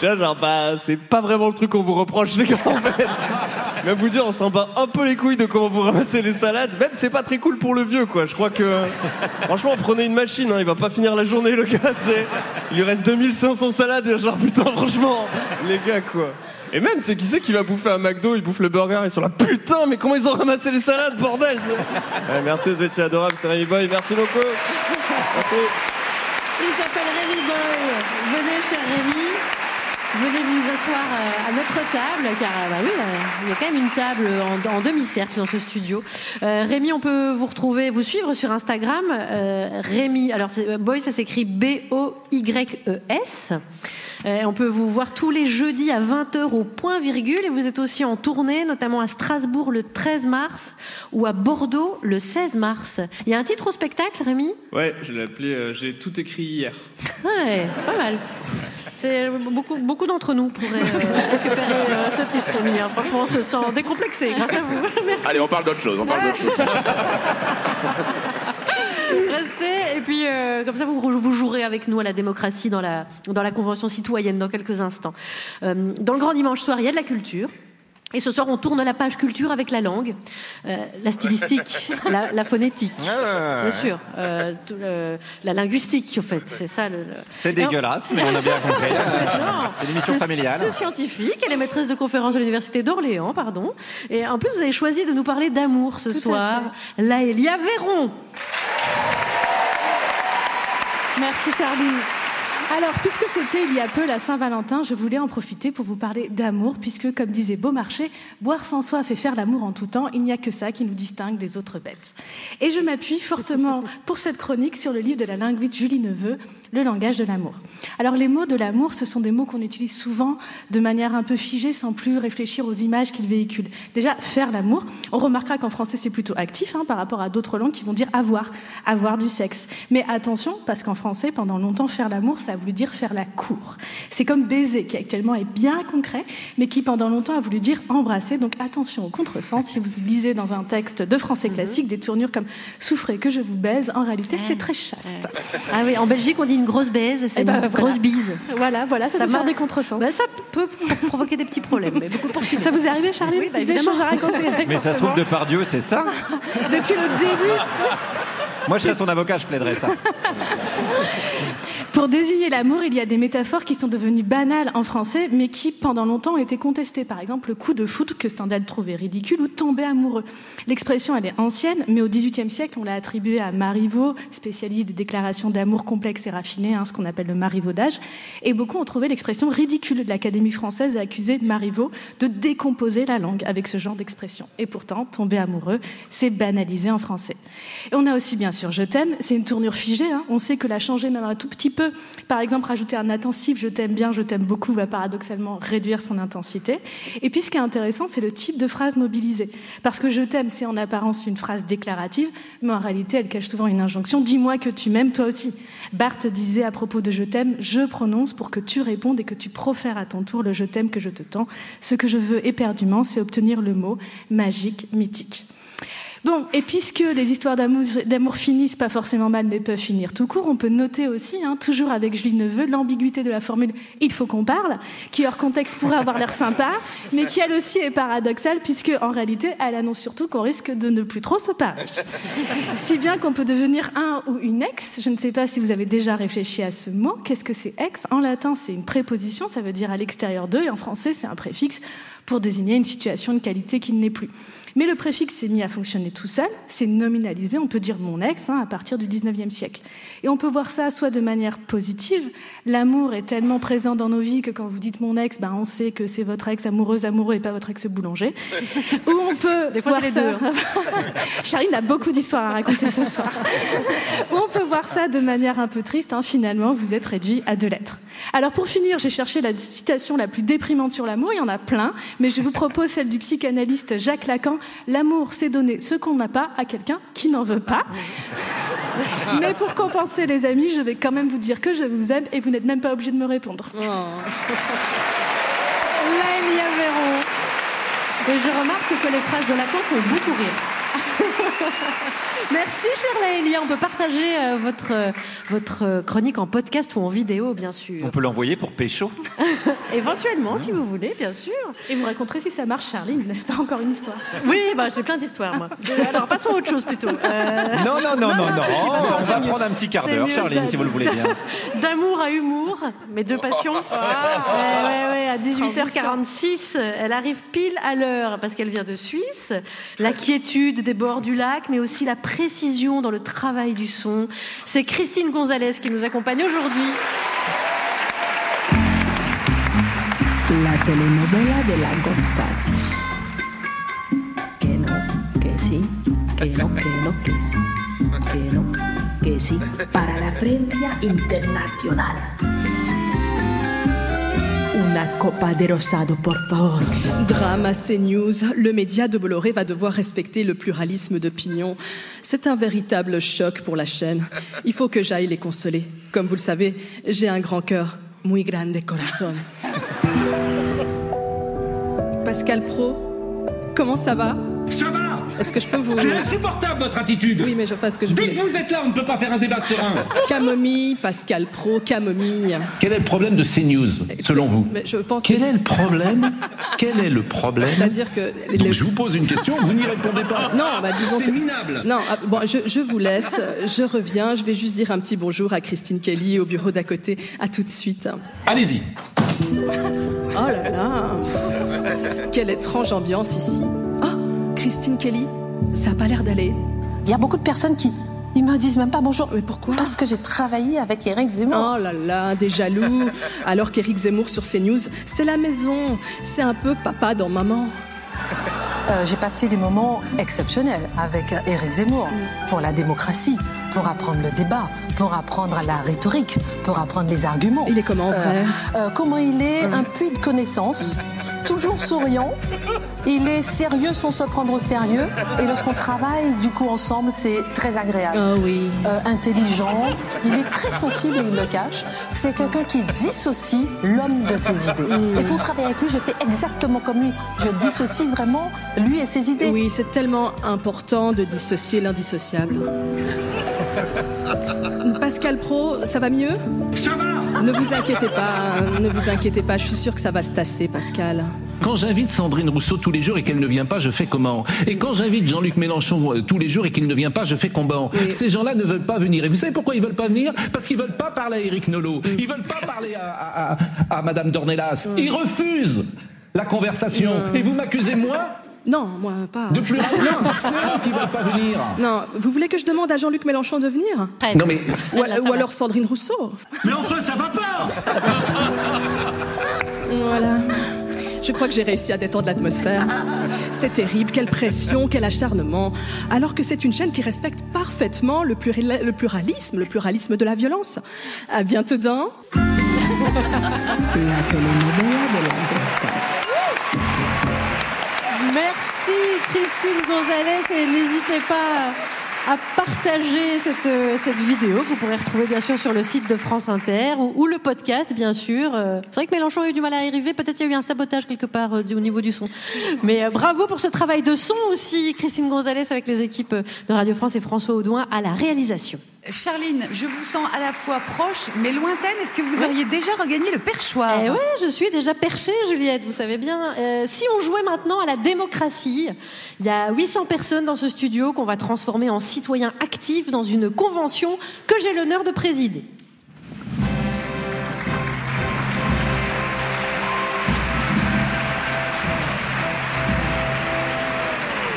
Je genre, bah, c'est pas vraiment le truc qu'on vous reproche, les gars, en fait. Même vous dire, on s'en bat un peu les couilles de comment vous ramassez les salades. Même, c'est pas très cool pour le vieux, quoi. Je crois que, franchement, prenez une machine, hein, il va pas finir la journée, le gars, tu sais. Il lui reste 2500 salades, et genre, putain, franchement, les gars, quoi. Et même, tu sais, qui c'est qui va bouffer un McDo, il bouffe le burger, ils sont là, putain, mais comment ils ont ramassé les salades, bordel. Ouais, Merci, vous étiez adorables, c'est Rémi Boy, merci beaucoup. Merci. Il s'appelle Rémi Boy. Venez, cher Rémi. Venez vous asseoir euh, à notre table, car euh, bah oui, euh, il y a quand même une table en, en demi-cercle dans ce studio. Euh, Rémi, on peut vous retrouver, vous suivre sur Instagram. Euh, Rémi, alors Boy, ça s'écrit B-O-Y-E-S. Euh, on peut vous voir tous les jeudis à 20h au point virgule et vous êtes aussi en tournée, notamment à Strasbourg le 13 mars ou à Bordeaux le 16 mars. Il y a un titre au spectacle, Rémi? Ouais, je l'ai appelé J'ai tout écrit hier. Ouais, c'est pas mal. C'est beaucoup, beaucoup d'entre nous pourraient euh, récupérer euh, ce titre, hein. Franchement, on se sent décomplexé grâce à vous. Merci. Allez, on parle d'autre chose. On parle d'autre chose. Restez et puis euh, comme ça vous, vous jouerez avec nous à la démocratie dans la, dans la convention citoyenne dans quelques instants. Euh, dans le grand dimanche soir, il y a de la culture. Et ce soir, on tourne la page culture avec la langue, euh, la stylistique, la, la phonétique, Ah. bien sûr, euh, tout le- la linguistique, en fait, c'est ça. Le, le- C'est dégueulasse, mais on a bien compris. C'est une émission c'est- familiale. C'est scientifique, elle est maîtresse de conférence de l'université d'Orléans, pardon. Et en plus, vous avez choisi de nous parler d'amour ce Tout soir. Laëlia Véron. Merci Charlie. Alors, puisque c'était il y a peu la Saint-Valentin, je voulais en profiter pour vous parler d'amour, puisque, comme disait Beaumarchais, boire sans soif et faire l'amour en tout temps, il n'y a que ça qui nous distingue des autres bêtes. Et je m'appuie fortement pour cette chronique sur le livre de la linguiste Julie Neveu, Le langage de l'amour. Alors, les mots de l'amour, ce sont des mots qu'on utilise souvent de manière un peu figée, sans plus réfléchir aux images qu'ils véhiculent. Déjà, faire l'amour, on remarquera qu'en français, c'est plutôt actif hein, par rapport à d'autres langues qui vont dire avoir, avoir du sexe. Mais attention, parce qu'en français, pendant longtemps, faire l'amour, ça a voulu dire faire la cour. C'est comme baiser, qui actuellement est bien concret, mais qui pendant longtemps a voulu dire embrasser. Donc attention au contresens. Si vous lisez dans un texte de français classique des tournures comme souffrez que je vous baise, en réalité, c'est très chaste. Ah oui, en Belgique, on dit une grosse baise, c'est Eh ben, une voilà. grosse bise. Voilà, voilà, ça, peut faire des contresens. Ben, ça peut provoquer des petits problèmes, mais beaucoup pour finir. Ça vous est arrivé, Charlie Oui, bah, Des choses à raconter Mais ça se trouve, de par Dieu, c'est ça Depuis le début, Moi, je serais son avocat, je plaiderais ça. Pour désigner l'amour, il y a des métaphores qui sont devenues banales en français, mais qui, pendant longtemps, ont été contestées. Par exemple, le coup de foot que Stendhal trouvait ridicule ou tomber amoureux. L'expression, elle est ancienne, mais au XVIIIe siècle, on l'a attribuée à Marivaux, spécialiste des déclarations d'amour complexes et raffinées, hein, ce qu'on appelle le marivaudage. Et beaucoup ont trouvé l'expression ridicule. L'Académie française a accusé Marivaux de décomposer la langue avec ce genre d'expression. Et pourtant, tomber amoureux, c'est banalisé en français. Et on a aussi, bien sûr, je t'aime. C'est une tournure figée. hein. On sait que la changer même un tout petit peu par exemple, rajouter un intensif je t'aime bien, je t'aime beaucoup, va paradoxalement réduire son intensité. Et puis ce qui est intéressant, c'est le type de phrase mobilisée. Parce que je t'aime, c'est en apparence une phrase déclarative, mais en réalité, elle cache souvent une injonction. Dis-moi que tu m'aimes, toi aussi. Barthes disait à propos de je t'aime, je prononce pour que tu répondes et que tu profères à ton tour le je t'aime que je te tends. Ce que je veux éperdument, c'est obtenir le mot magique, mythique. Bon, et puisque les histoires d'amour finissent pas forcément mal, mais peuvent finir tout court, on peut noter aussi, hein, toujours avec Julie Neveu, l'ambiguïté de la formule « il faut qu'on parle », qui hors contexte pourrait avoir l'air sympa, mais qui elle aussi est paradoxale, puisque en réalité, elle annonce surtout qu'on risque de ne plus trop se parler. Si bien qu'on peut devenir un ou une ex. Je ne sais pas si vous avez déjà réfléchi à ce mot. Qu'est-ce que c'est ex? En latin, c'est une préposition, ça veut dire à l'extérieur d'eux, et en français, c'est un préfixe pour désigner une situation, une qualité qui ne l'est plus. Mais le préfixe s'est mis à fonctionner tout seul, c'est nominalisé, on peut dire mon ex, hein, à partir du 19e siècle. Et on peut voir ça soit de manière positive, l'amour est tellement présent dans nos vies que quand vous dites mon ex, ben on sait que c'est votre ex amoureuse, amoureux et pas votre ex boulanger. Ou on peut Des fois, voir c'est les ça... deux, hein. Charline a beaucoup d'histoires à raconter ce soir. Ou on peut voir ça de manière un peu triste, hein, finalement, vous êtes réduit à deux lettres. Alors pour finir, j'ai cherché la citation la plus déprimante sur l'amour, il y en a plein, mais je vous propose celle du psychanalyste Jacques Lacan. L'amour, c'est donner ce qu'on n'a pas à quelqu'un qui n'en veut pas. Mais pour compenser, les amis, je vais quand même vous dire que je vous aime et vous n'êtes même pas obligé de me répondre. Véron. Et je remarque que les phrases de Lacan font beaucoup rire. Merci, chère Laëlia. On peut partager euh, votre, euh, votre euh, chronique en podcast ou en vidéo, bien sûr. On peut l'envoyer pour Pécho. Éventuellement, si vous voulez, bien sûr. Et vous raconterez si ça marche, Charline, n'est-ce pas encore une histoire? Oui, bah, j'ai plein d'histoires, moi. Alors, passons à autre chose plutôt. Euh, Non, non, non, non, non. c'est- On va c'est prendre un petit quart C'est d'heure, mieux Charline, si vous le voulez bien. D'amour à humour, mes deux passions. Ouais, ouais, ouais, à 18h46, elle arrive pile à l'heure parce qu'elle vient de Suisse. La quiétude des bords du lac, mais aussi la précision dans le travail du son. C'est Christine Gonzalez qui nous accompagne aujourd'hui. La telenovela de la González. Que no, que sí, que no, que no, que sí, que no, que sí. Para la prensa internacional. Una copa de rosado, por favor. Drame à CNews, le média de Bolloré va devoir respecter le pluralisme d'opinion. C'est un véritable choc pour la chaîne. Il faut que j'aille les consoler. Comme vous le savez, j'ai un grand cœur, muy grande corazón. Pascal Pro, comment ça va? Ça va Est-ce que je peux vous... C'est insupportable votre attitude Oui, mais je fais ce que je Dès voulais. que vous êtes là, on ne peut pas faire un débat serein Camomille, Pascal Pro, camomille. Quel est le problème de CNews, selon vous Mais je pense Quel que- est le problème Quel est le problème C'est-à-dire que... les- Donc je vous pose une question, vous n'y répondez pas. Non, bah disons C'est que- minable. Non, ah, bon, je, je vous laisse, je reviens, je vais juste dire un petit bonjour à Christine Kelly au bureau d'à côté. À tout de suite. Allez-y. Oh là là Quelle étrange ambiance ici. Christine Kelly, ça a pas l'air d'aller. Il y a beaucoup de personnes qui ils me disent même pas bonjour. Mais pourquoi? Parce que j'ai travaillé avec Eric Zemmour. Oh là là, des jaloux. Alors qu'Éric Zemmour sur CNews, c'est la maison. C'est un peu papa dans maman. Euh, j'ai passé des moments exceptionnels avec euh, Eric Zemmour pour la démocratie, pour apprendre le débat, pour apprendre la rhétorique, pour apprendre les arguments. Il est comment en vrai? Euh, Comment il est un puits de connaissances, toujours souriant. Il est sérieux sans se prendre au sérieux. Et lorsqu'on travaille du coup ensemble, c'est très agréable. Ah oui. Euh, intelligent, il est très sensible et il le cache. C'est quelqu'un qui dissocie l'homme de ses idées. Et pour travailler avec lui, je fais exactement comme lui. Je dissocie vraiment lui et ses idées. Oui, c'est tellement important de dissocier l'indissociable. Pascal Pro, ça va mieux? Ça va Ne vous inquiétez pas, ne vous inquiétez pas, je suis sûre que ça va se tasser, Pascal. Quand j'invite Sandrine Rousseau tous les jours et qu'elle ne vient pas, je fais comment? Et quand j'invite Jean-Luc Mélenchon euh, tous les jours et qu'il ne vient pas, je fais comment? Ces gens-là ne veulent pas venir. Et vous savez pourquoi ils veulent pas venir? Parce qu'ils veulent pas parler à Éric Nolot. Ils veulent pas parler à, à, à- à Madame Dornelas. Ils refusent la conversation. Et vous m'accusez moi? Non, moi pas. de pluralisme C'est eux qui veulent pas venir. Non, vous voulez que je demande à Jean-Luc Mélenchon de venir? Non mais Ou, ou alors Sandrine Rousseau Mais enfin, ça va pas Voilà. Je crois que j'ai réussi à détendre l'atmosphère. C'est terrible, quelle pression, quel acharnement. Alors que c'est une chaîne qui respecte parfaitement le, pluralisme, le pluralisme de la violence. À bientôt. Merci Christine Gonzalez et n'hésitez pas à partager cette, euh, cette vidéo que vous pourrez retrouver bien sûr sur le site de France Inter ou, ou le podcast bien sûr. Euh, C'est vrai que Mélenchon a eu du mal à y arriver, peut-être il y a eu un sabotage quelque part euh, au niveau du son. Mais bravo pour ce travail de son aussi Christine Gonzalez avec les équipes de Radio France et François Audouin à la réalisation. Charline, je vous sens à la fois proche mais lointaine. Est-ce que vous auriez déjà regagné le perchoir? Eh ouais, je suis déjà perchée, Juliette, vous savez bien. Euh, si on jouait maintenant à la démocratie, il y a 800 personnes dans ce studio qu'on va transformer en citoyens actifs dans une convention que j'ai l'honneur de présider.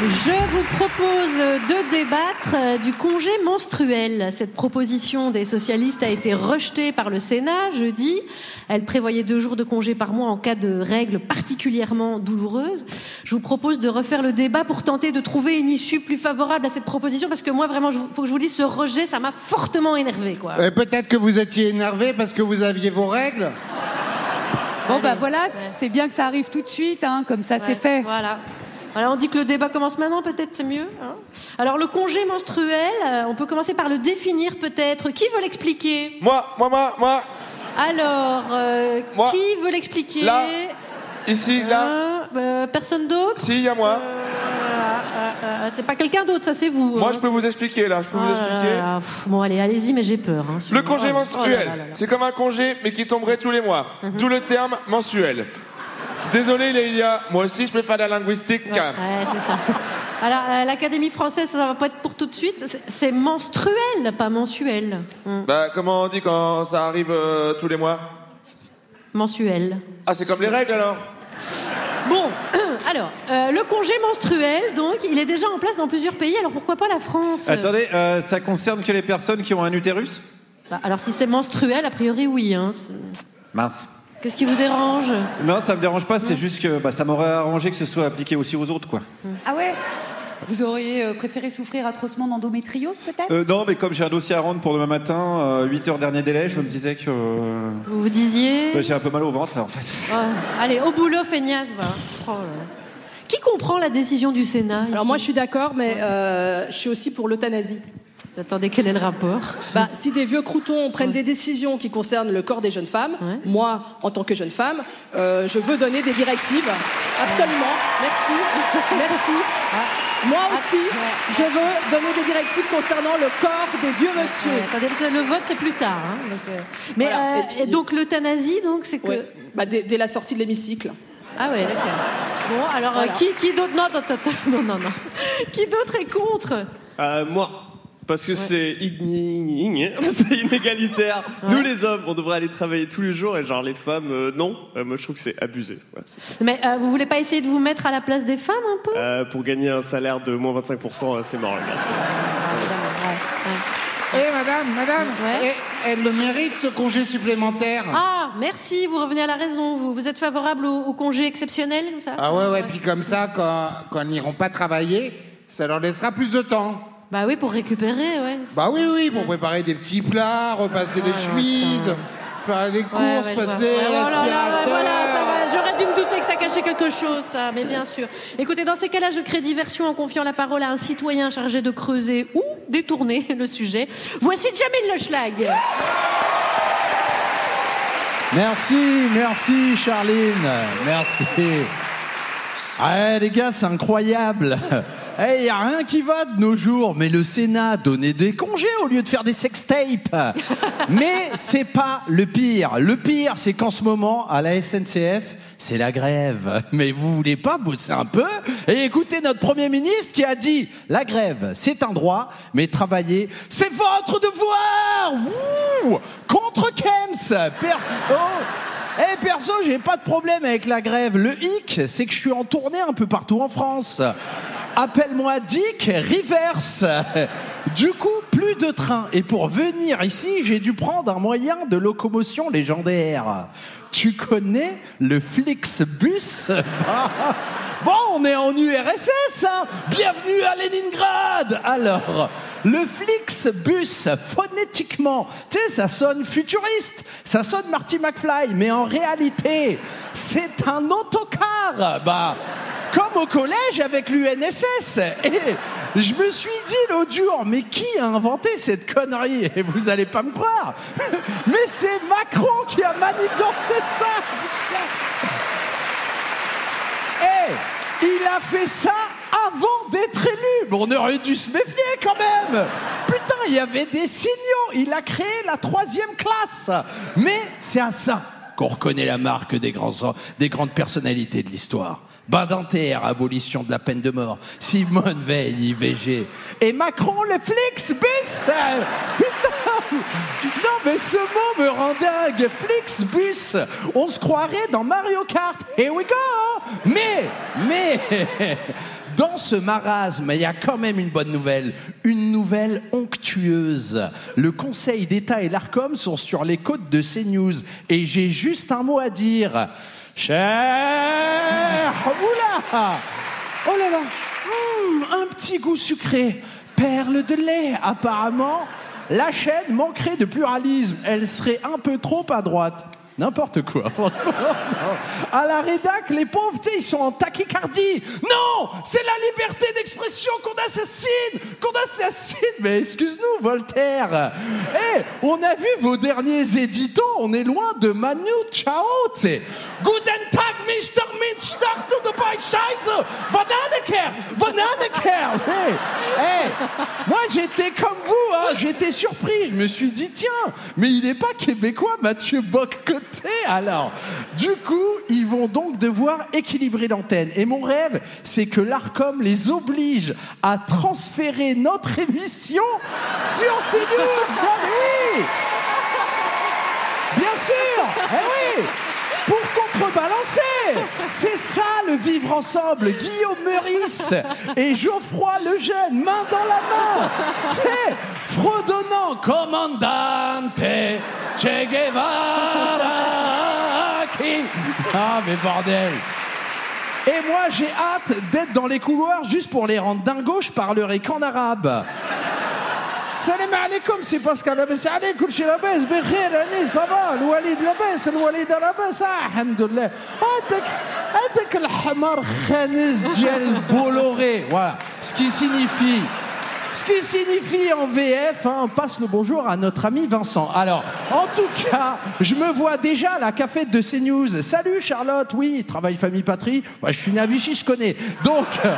Je vous propose de débattre euh, du congé menstruel. Cette proposition des socialistes a été rejetée par le Sénat jeudi. Elle prévoyait deux jours de congé par mois en cas de règles particulièrement douloureuses. Je vous propose de refaire le débat pour tenter de trouver une issue plus favorable à cette proposition parce que moi, vraiment, il faut que je vous dise, ce rejet, ça m'a fortement énervé. Quoi. Euh, Peut-être que vous étiez énervé parce que vous aviez vos règles Bon bah voilà, c'est bien que ça arrive tout de suite, hein, comme ça c'est fait. Voilà. On dit que le débat commence maintenant, peut-être c'est mieux. hein. Alors le congé menstruel, euh, on peut commencer par le définir peut-être. Qui veut l'expliquer? Moi, moi, moi, moi. Alors, euh, Moi. qui veut l'expliquer? Là. Ici, là. Euh, euh, Personne d'autre? Si, il y a moi. C'est pas quelqu'un d'autre, ça c'est vous. Moi, hein. je peux vous expliquer, là. Je peux vous là expliquer. là, pff, bon, allez, allez-y, mais j'ai peur. hein, Le congé Oh, oh là menstruel, là là là. c'est comme un congé, mais qui tomberait tous les mois. Mhm. D'où le terme mensuel. Désolé, Lélia, moi aussi, je peux faire de la linguistique. Ouais, c'est ça. Alors, euh, l'Académie française, ça va pas être pour tout de suite. C'est- menstruel, pas mensuel. Hmm. Bah, comment on dit quand ça arrive euh, tous les mois? Mensuel. Ah, c'est comme les règles alors Bon, alors, euh, le congé menstruel, donc, il est déjà en place dans plusieurs pays, alors pourquoi pas la France? Attendez, euh, ça concerne que les personnes qui ont un utérus? Bah, Alors, si c'est menstruel, a priori, oui. hein. Mince. Qu'est-ce qui vous dérange? Non, ça me dérange pas, c'est juste que bah, ça m'aurait arrangé que ce soit appliqué aussi aux autres, quoi. Ah ouais? Vous auriez euh, préféré souffrir atrocement d'endométriose peut-être? Euh, non, mais comme j'ai un dossier à rendre pour demain matin, euh, 8 heures dernier délai, je me disais que euh, Vous vous disiez? bah, j'ai un peu mal au ventre là en fait. Ouais. Allez, au boulot, feignasse, va. Oh là là. Qui comprend la décision du Sénat Alors moi je suis d'accord, mais euh, je suis aussi pour l'euthanasie. Attendez, quel est le rapport bah, Si des vieux croutons prennent des décisions qui concernent le corps des jeunes femmes, moi, en tant que jeune femme, euh, je veux donner des directives. Absolument. Merci. Merci. Moi aussi, je veux donner des directives concernant le corps des vieux monsieur. Ouais, attendez, parce que le vote, c'est plus tard. hein, donc, euh, Mais Voilà. euh, Et puis- et donc l'euthanasie, donc c'est que. Ouais. Bah, dès, dès la sortie de l'hémicycle. Ah ouais, d'accord. Bon, alors euh, Voilà. qui, qui d'autre non, non, non, non, non, non. Qui d'autre est contre? Euh, moi. Parce que c'est igni- c'est inégalitaire. Nous les hommes, on devrait aller travailler tous les jours et genre les femmes, euh, non. Euh, moi je trouve que c'est abusé. Ouais, Mais euh, vous voulez pas essayer de vous mettre à la place des femmes un peu? Euh, pour gagner un salaire de moins 25%, euh, c'est mort. Eh madame, madame, Ouais. eh, elle le mérite ce congé supplémentaire. Ah, merci, vous revenez à la raison. Vous, vous êtes favorable au, au congé exceptionnel, comme ça? Ah ouais, ouais, puis comme ça, quand, quand ils n'iront pas travailler, ça leur laissera plus de temps. Bah oui, pour récupérer, ouais. Bah oui, oui, pour préparer des petits plats, repasser les chemises, faire les courses, Ouais, ouais, passer ouais, l'aspirateur. voilà, ça va. J'aurais dû me douter que ça cachait quelque chose, ça, mais bien sûr. Écoutez, dans ces cas-là, je crée diversion en confiant la parole à un citoyen chargé de creuser ou détourner le sujet. Voici Jamil Le Schlag. Merci, merci Charline, merci. Ah les gars, c'est incroyable. Il n'y a rien qui va de nos jours, mais le Sénat donnait des congés au lieu de faire des sextapes. mais c'est pas le pire. Le pire, c'est qu'en ce moment, à la SNCF, c'est la grève. Mais vous voulez pas bosser un peu Et écoutez notre Premier ministre qui a dit la grève, c'est un droit, mais travailler, c'est votre devoir Wouh Contre Kems Perso eh perso, j'ai pas de problème avec la grève. Le hic, c'est que je suis en tournée un peu partout en France. Appelle-moi Dick Rivers. Du coup, plus de train. Et pour venir ici, j'ai dû prendre un moyen de locomotion légendaire. tu connais le Flixbus? Bon, on est en URSS, hein Bienvenue à Leningrad Alors, le Flixbus, phonétiquement, tu sais, ça sonne futuriste, ça sonne Marty McFly, mais en réalité, c'est un autocar Bah, comme au collège avec l'UNSS Et je me suis dit l'autre jour, mais qui a inventé cette connerie? Et vous allez pas me croire Mais c'est Macron qui a manigancé ça Eh, il a fait ça avant d'être élu. On aurait dû se méfier quand même. Putain, il y avait des signaux. Il a créé la troisième classe. Mais c'est à ça qu'on reconnaît la marque des, grands, des grandes personnalités de l'histoire. Badinter, abolition de la peine de mort. Simone Veil, IVG. Et Macron, le Flixbus Putain Non, mais ce mot me rend dingue Flixbus On se croirait dans Mario Kart. Here we go Mais, mais... Dans ce marasme, il y a quand même une bonne nouvelle, une nouvelle onctueuse. Le Conseil d'État et l'ARCOM sont sur les côtes de CNews et j'ai juste un mot à dire. Cher Oula Oh là là Hum, Un petit goût sucré, perle de lait apparemment. La chaîne manquerait de pluralisme, elle serait un peu trop à droite. N'importe quoi. À la rédac, les pauvres, ils sont en tachycardie. Non C'est la liberté d'expression qu'on assassine Qu'on assassine Mais excuse-nous, Voltaire. Eh, on a vu vos derniers éditos, on est loin de Manu Chao. Guten Tag, Mr. Minch, du Scheiße. Vananeker, Vananeker. Hey, hey, moi j'étais comme vous, hein, j'étais surpris. Je me suis dit, tiens, mais il n'est pas québécois, Mathieu Bock-Côté. Alors, du coup, ils vont donc devoir équilibrer l'antenne. Et mon rêve, c'est que l'ARCOM les oblige à transférer notre émission sur CNews. Ah oui. Bien sûr. Eh oui. Pour contrebalancer. C'est ça le vivre ensemble. Guillaume Meurice et Geoffroy Lejeune, main dans la main. Fredonnant Commandante Che Guevara qui... Ah mais bordel et moi, j'ai hâte d'être dans les couloirs juste pour les rendre dingos, je parlerai qu'en arabe. Salam alaikum, c'est Pascal Labès عليكم شي لاباس بخير هاني صباح الوليد لاباس الوليد لاباس آه الحمد لله هذاك هذاك الحمار خانز ديال بولوري voilà ce qui signifie ce qui signifie en VF, hein, on passe le bonjour à notre ami Vincent. Alors, en tout cas, je me vois déjà à la cafette de CNews. Salut Charlotte, oui, travail, famille, patrie. Moi, je suis né à Vichy, je connais. Donc, euh,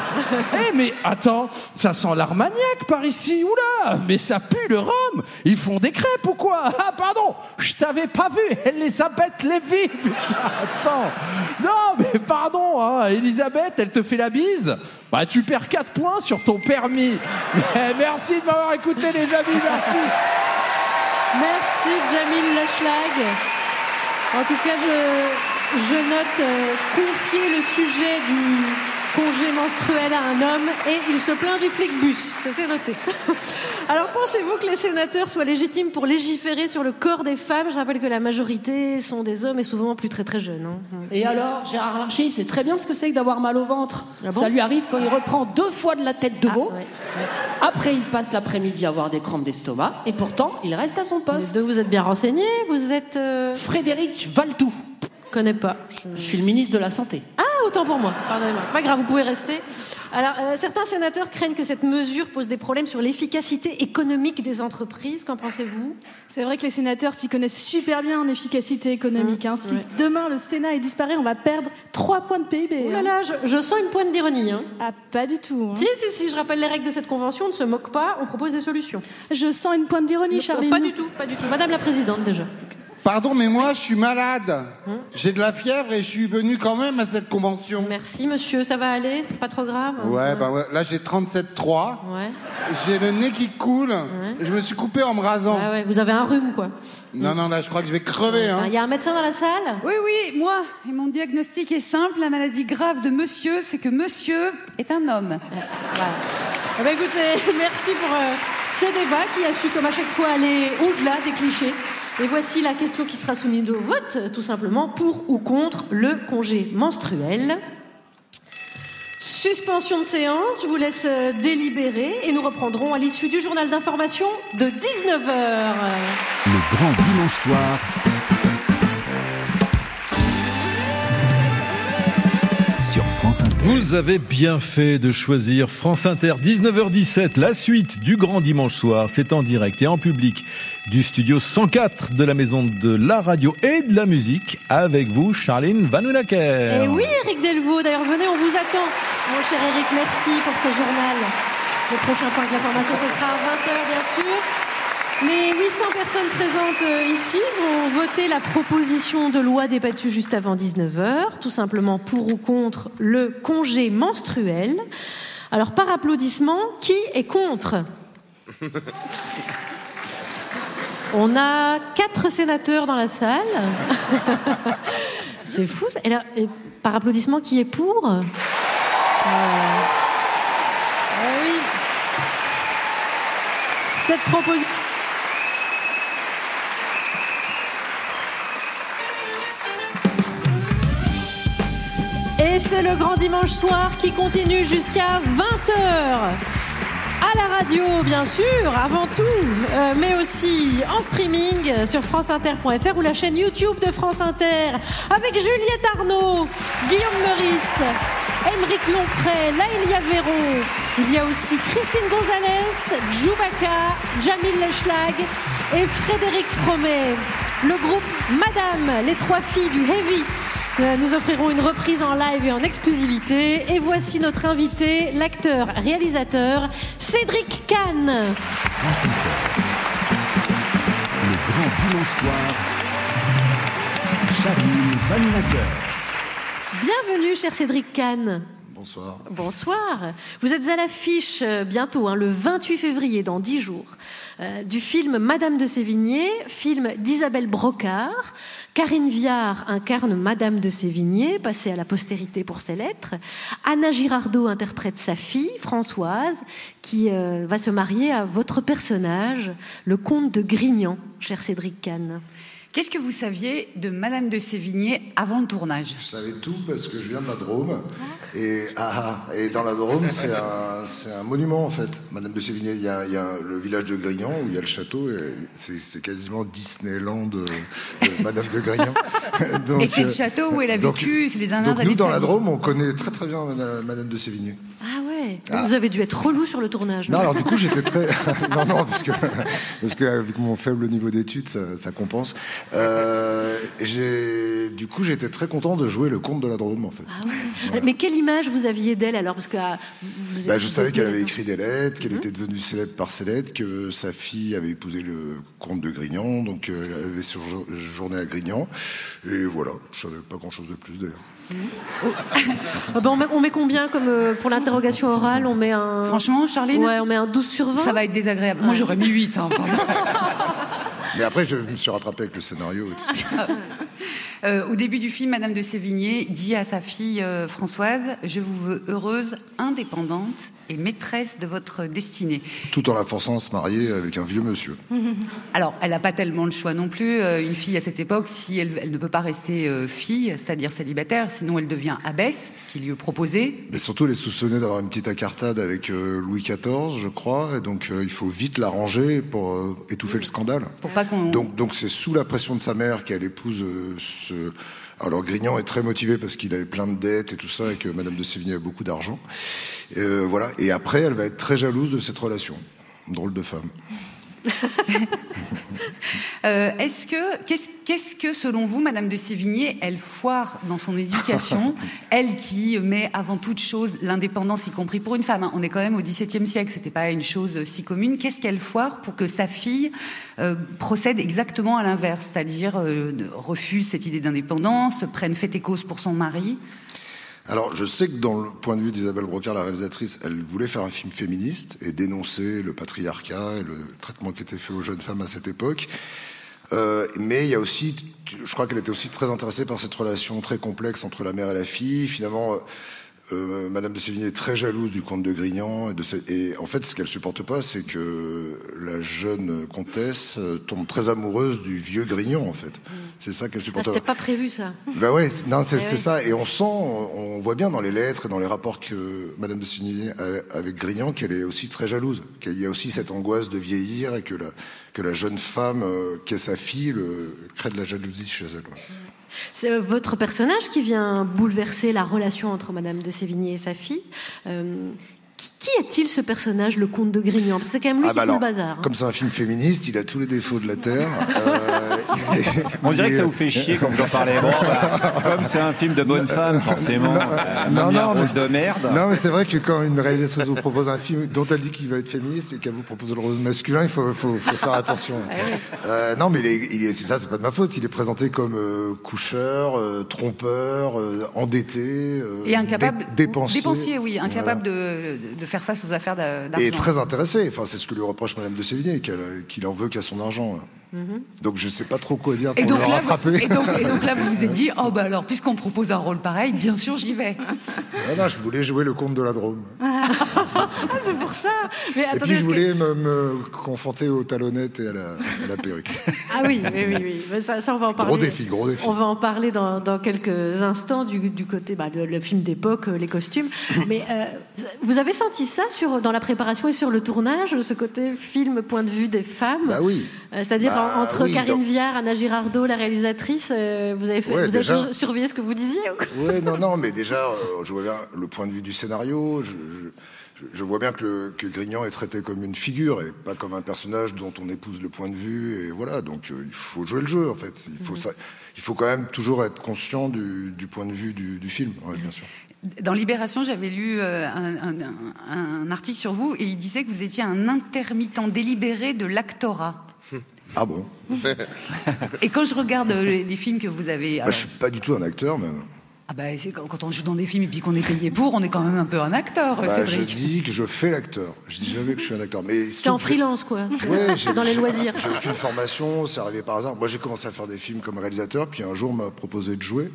eh, mais attends, ça sent l'armagnac par ici. Oula, mais ça pue le rhum. Ils font des crêpes ou quoi? Ah, pardon, je t'avais pas vu, Elisabeth Lévy. Putain, attends. Non, mais pardon, hein, Elisabeth, elle te fait la bise? Bah, tu perds 4 points sur ton permis. Merci de m'avoir écouté, les amis. Merci. Merci Jamil Lachlag. En tout cas, je, je note euh, confier le sujet du congé menstruel à un homme et il se plaint du Flixbus. Ça c'est noté. Alors pensez-vous que les sénateurs soient légitimes pour légiférer sur le corps des femmes? Je rappelle que la majorité sont des hommes et souvent plus très très jeunes. hein. Et alors, Gérard Larcher, il sait très bien ce que c'est que d'avoir mal au ventre. Ah bon? Ça lui arrive quand il reprend deux fois de la tête de veau. Après, il passe l'après-midi à avoir des crampes d'estomac. Et pourtant, il reste à son poste. Les deux, vous êtes bien renseignés Vous êtes... euh, Frédéric Valtou. Connais pas. Je suis le ministre de la Santé. Ah, autant pour moi. Pardonnez-moi. C'est pas grave, vous pouvez rester. Alors, euh, certains sénateurs craignent que cette mesure pose des problèmes sur l'efficacité économique des entreprises. Qu'en pensez-vous? C'est vrai que les sénateurs s'y connaissent super bien en efficacité économique. hein. Si demain le Sénat est disparaît, on va perdre 3 points de PIB. Oh là là, je, je sens une pointe d'ironie. Hein. Ah, pas du tout. hein. Si, si, si, je rappelle les règles de cette convention, on ne se moque pas, on propose des solutions. Je sens une pointe d'ironie, Charline. Pas du tout, pas du tout. Madame la Présidente, déjà. Pardon, mais moi, je suis malade. J'ai de la fièvre et je suis venu quand même à cette convention. Merci, monsieur, ça va aller? C'est pas trop grave? Ouais, bah ouais. Là, j'ai 37,3. Ouais. J'ai le nez qui coule. Je me suis coupé en me rasant. Ah ouais, vous avez un rhume, quoi. Non, non, là, je crois que je vais crever. Hein. Il y a un médecin dans la salle? Oui, oui, moi. Et mon diagnostic est simple. La maladie grave de monsieur, c'est que monsieur est un homme. Eh ben, écoutez, merci pour euh, ce débat qui a su, comme à chaque fois, aller au-delà des clichés. Et voici la question qui sera soumise au vote, tout simplement, pour ou contre le congé menstruel. Suspension de séance, je vous laisse euh, délibérer et nous reprendrons à l'issue du journal d'information de 19h. Le grand dimanche soir, sur France Inter. Vous avez bien fait de choisir France Inter 19h17, la suite du grand dimanche soir. C'est en direct et en public du studio 104 de la maison de la radio et de la musique avec vous, Charline Vanhoenacker. Eh Eh Et oui, Eric Delvaux, d'ailleurs, venez, on vous attend. Mon cher Eric, merci pour ce journal. Le prochain point de l'information, ce sera à 20h, bien sûr. Les 800 personnes présentes euh, ici vont voter la proposition de loi débattue juste avant 19h, tout simplement pour ou contre le congé menstruel. Alors, par applaudissement, qui est contre? On a quatre sénateurs dans la salle. C'est fou. Et par applaudissement, qui est pour? Euh, eh oui. Cette proposition. Et c'est le grand dimanche soir qui continue jusqu'à 20h. À la radio, bien sûr, avant tout, euh, mais aussi en streaming sur franceinter.fr ou la chaîne YouTube de France Inter avec Juliette Arnaud, Guillaume Meurice, Émeric Lompré, Laëlia Véron. Il y a aussi Christine Gonzalez, Djoubaka, Jamil Leschlag et Frédéric Fromet. Le groupe Madame, les trois filles du Heavy Nous offrirons une reprise en live et en exclusivité. Et voici notre invité, l'acteur, réalisateur Cédric Kahn. Le grand dimanche soir, Charline Vanhoenacker. Bienvenue, cher Cédric Kahn. Bonsoir. Bonsoir. Vous êtes à l'affiche euh, bientôt, hein, le 28 février, dans 10 jours, euh, du film Madame de Sévigné, film d'Isabelle Brocard. Karine Viard incarne Madame de Sévigné, passée à la postérité pour ses lettres. Anna Girardot interprète sa fille, Françoise, qui euh, va se marier à votre personnage, le comte de Grignan, cher Cédric Kahn. Qu'est-ce que vous saviez de Madame de Sévigné avant le tournage? Je savais tout parce que je viens de la Drôme. Et, ah, ah, et dans la Drôme, c'est un, c'est un monument en fait. Madame de Sévigné, il y a, il y a le village de Grignan où il y a le château. C'est c'est quasiment Disneyland de, de Madame de Grignan. Donc, Et c'est le euh, château où elle a donc- vécu, c'est les dernières donc années nous, dans la. Drôme, on connaît très très bien Madame Madame de Sévigné. Ah ouais Ah. Vous avez dû être relou sur le tournage. Non, alors du coup, j'étais très. non, non, parce que, parce que avec mon faible niveau d'études, ça, ça compense. Euh, du coup, j'étais très content de jouer le comte de la Drôme, en fait. Mais quelle image vous aviez d'elle alors? Parce que ah, vous Bah, je savais qu'elle avait écrit des lettres, qu'elle était devenue célèbre par ses lettres, que sa fille avait épousé le comte de Grignan, donc euh, elle avait séjourné à Grignan. Et voilà, je savais pas grand-chose de plus d'ailleurs. Ben, on, met, on met combien comme euh, pour l'interrogation orale On met un. Franchement, Charline Ouais, on met un 12 sur 20. Ça va être désagréable. Moi, j'aurais mis 8. hein. Mais après, je me suis rattrapé avec le scénario et tout ça. Euh, au début du film, Madame de Sévigné dit à sa fille euh, Françoise Je vous veux heureuse, indépendante et maîtresse de votre destinée. Tout en la forçant à se marier avec un vieux monsieur. Alors, elle n'a pas tellement le choix non plus. Euh, une fille à cette époque, si elle, elle ne peut pas rester euh, fille, c'est-à-dire célibataire, sinon elle devient abbesse, ce qui lui est proposé. Mais surtout, elle est soupçonnée d'avoir une petite incartade avec Louis XIV, je crois, et donc il faut vite l'arranger pour étouffer le scandale. Pour pas qu'on. Donc, donc c'est sous la pression de sa mère qu'elle épouse Alors Grignan est très motivé parce qu'il avait plein de dettes et tout ça, et que Madame de Sévigné avait beaucoup d'argent. Euh, voilà. Et après, elle va être très jalouse de cette relation. Drôle de femme. Euh, Est-ce que qu'est-ce qu'est-ce que selon vous, Madame de Sévigné, elle foire dans son éducation, elle qui met avant toute chose l'indépendance, y compris pour une femme. hein? On est quand même au XVIIe siècle, c'était pas une chose si commune. Qu'est-ce qu'elle foire pour que sa fille euh, procède exactement à l'inverse, c'est-à-dire euh, refuse cette idée d'indépendance, prenne fait et cause pour son mari? Alors, je sais que dans le point de vue d'Isabelle Brocard, la réalisatrice, elle voulait faire un film féministe et dénoncer le patriarcat et le traitement qui était fait aux jeunes femmes à cette époque. Euh, mais il y a aussi, je crois qu'elle était aussi très intéressée par cette relation très complexe entre la mère et la fille. Finalement, euh, Madame de Sévigné est très jalouse du comte de Grignan. Et, de ce- et en fait, ce qu'elle supporte pas, c'est que la jeune comtesse euh, tombe très amoureuse du vieux Grignan, en fait. C'est ça qu'elle Ah, supporte C'était pas. pas prévu ça. Ben ouais, non, c'est Eh oui. ça. Et on sent, on voit bien dans les lettres et dans les rapports que Madame de Sévigné a avec Grignan qu'elle est aussi très jalouse. Qu'il y a aussi cette angoisse de vieillir et que la, que la jeune femme euh, qui est sa fille le, crée de la jalousie chez elle. ouais. C'est euh, votre personnage qui vient bouleverser la relation entre Madame de Sévigné et sa fille. Euh, qui, qui est-il ce personnage, le comte de Grignan Parce que c'est quand même lui Ah qui bah fout alors, le bazar. hein. Comme c'est un film féministe, il a tous les défauts de la Terre. Euh, est- On dirait que ça vous fait chier quand vous en parlez. Bon, bah, comme c'est un film de bonne femme, forcément, euh, Non, même non, mais de merde. Non, mais c'est vrai que quand une réalisatrice vous propose un film dont elle dit qu'il va être féministe et qu'elle vous propose le rôle masculin, il faut, faut, faut faire attention. Euh, non, mais il est, il est- ça, c'est pas de ma faute. Il est présenté comme euh, coucheur, euh, trompeur, euh, endetté, euh, Et incapable. dé- dépensier. Dépensier, oui, incapable de, de faire face aux affaires d'a- d'argent. Et très intéressé. Enfin, c'est ce que lui reproche Madame de Sévigné, qu'elle- qu'il en veut qu'à son argent. Mhm. Donc je sais pas trop quoi dire Et pour donc, le là, rattraper. et, donc, et donc là, vous vous êtes dit, oh bah alors, puisqu'on me propose un rôle pareil, bien sûr, j'y vais. Ah non, je voulais jouer le comte de la Drôme. Ah, c'est pour ça. Mais Et attendez, puis je que- voulais me, me confronter aux talonnettes et à la, à la perruque. Ah oui, oui, oui, oui. Mais ça, ça, on va en parler. Gros défi, gros défi. On va en parler dans, dans quelques instants du, du côté bah, le film d'époque, euh, les costumes. Mais euh, vous avez senti ça sur, dans la préparation et sur le tournage, ce côté film point de vue des femmes? Bah oui. Euh, C'est-à-dire Bah en- entre oui, Karine donc- Viard, Anna Girardot, la réalisatrice, euh, vous avez, fait, Ouais, vous avez déjà. sur- surveillé ce que vous disiez Oui, non, non, mais déjà, je vois bien le point de vue du scénario. Je, je- je- vois bien que, le, que Grignan est traité comme une figure et pas comme un personnage dont on épouse le point de vue. Et voilà, donc euh, il faut jouer le jeu, en fait. Il faut, ça, il faut quand même toujours être conscient du, du point de vue du, du film, ouais, bien sûr. Dans Libération, j'avais lu euh, un, un- un article sur vous et il disait que vous étiez un intermittent délibéré de l'actorat. Ah bon? Et quand je regarde euh, les, les films que vous avez. Bah, alors- Je suis pas du tout un acteur, même. Ah bah, c'est quand, quand on joue dans des films et puis qu'on est payé pour, on est quand même un peu un acteur, Bah, je dis que je fais l'acteur. Je dis jamais que je suis un acteur. Mais C'est en freelance, quoi. Ouais, c'est dans les j'ai- loisirs. J'ai aucune formation, c'est arrivé par hasard. Moi, j'ai commencé à faire des films comme réalisateur, puis un jour, on m'a proposé de jouer.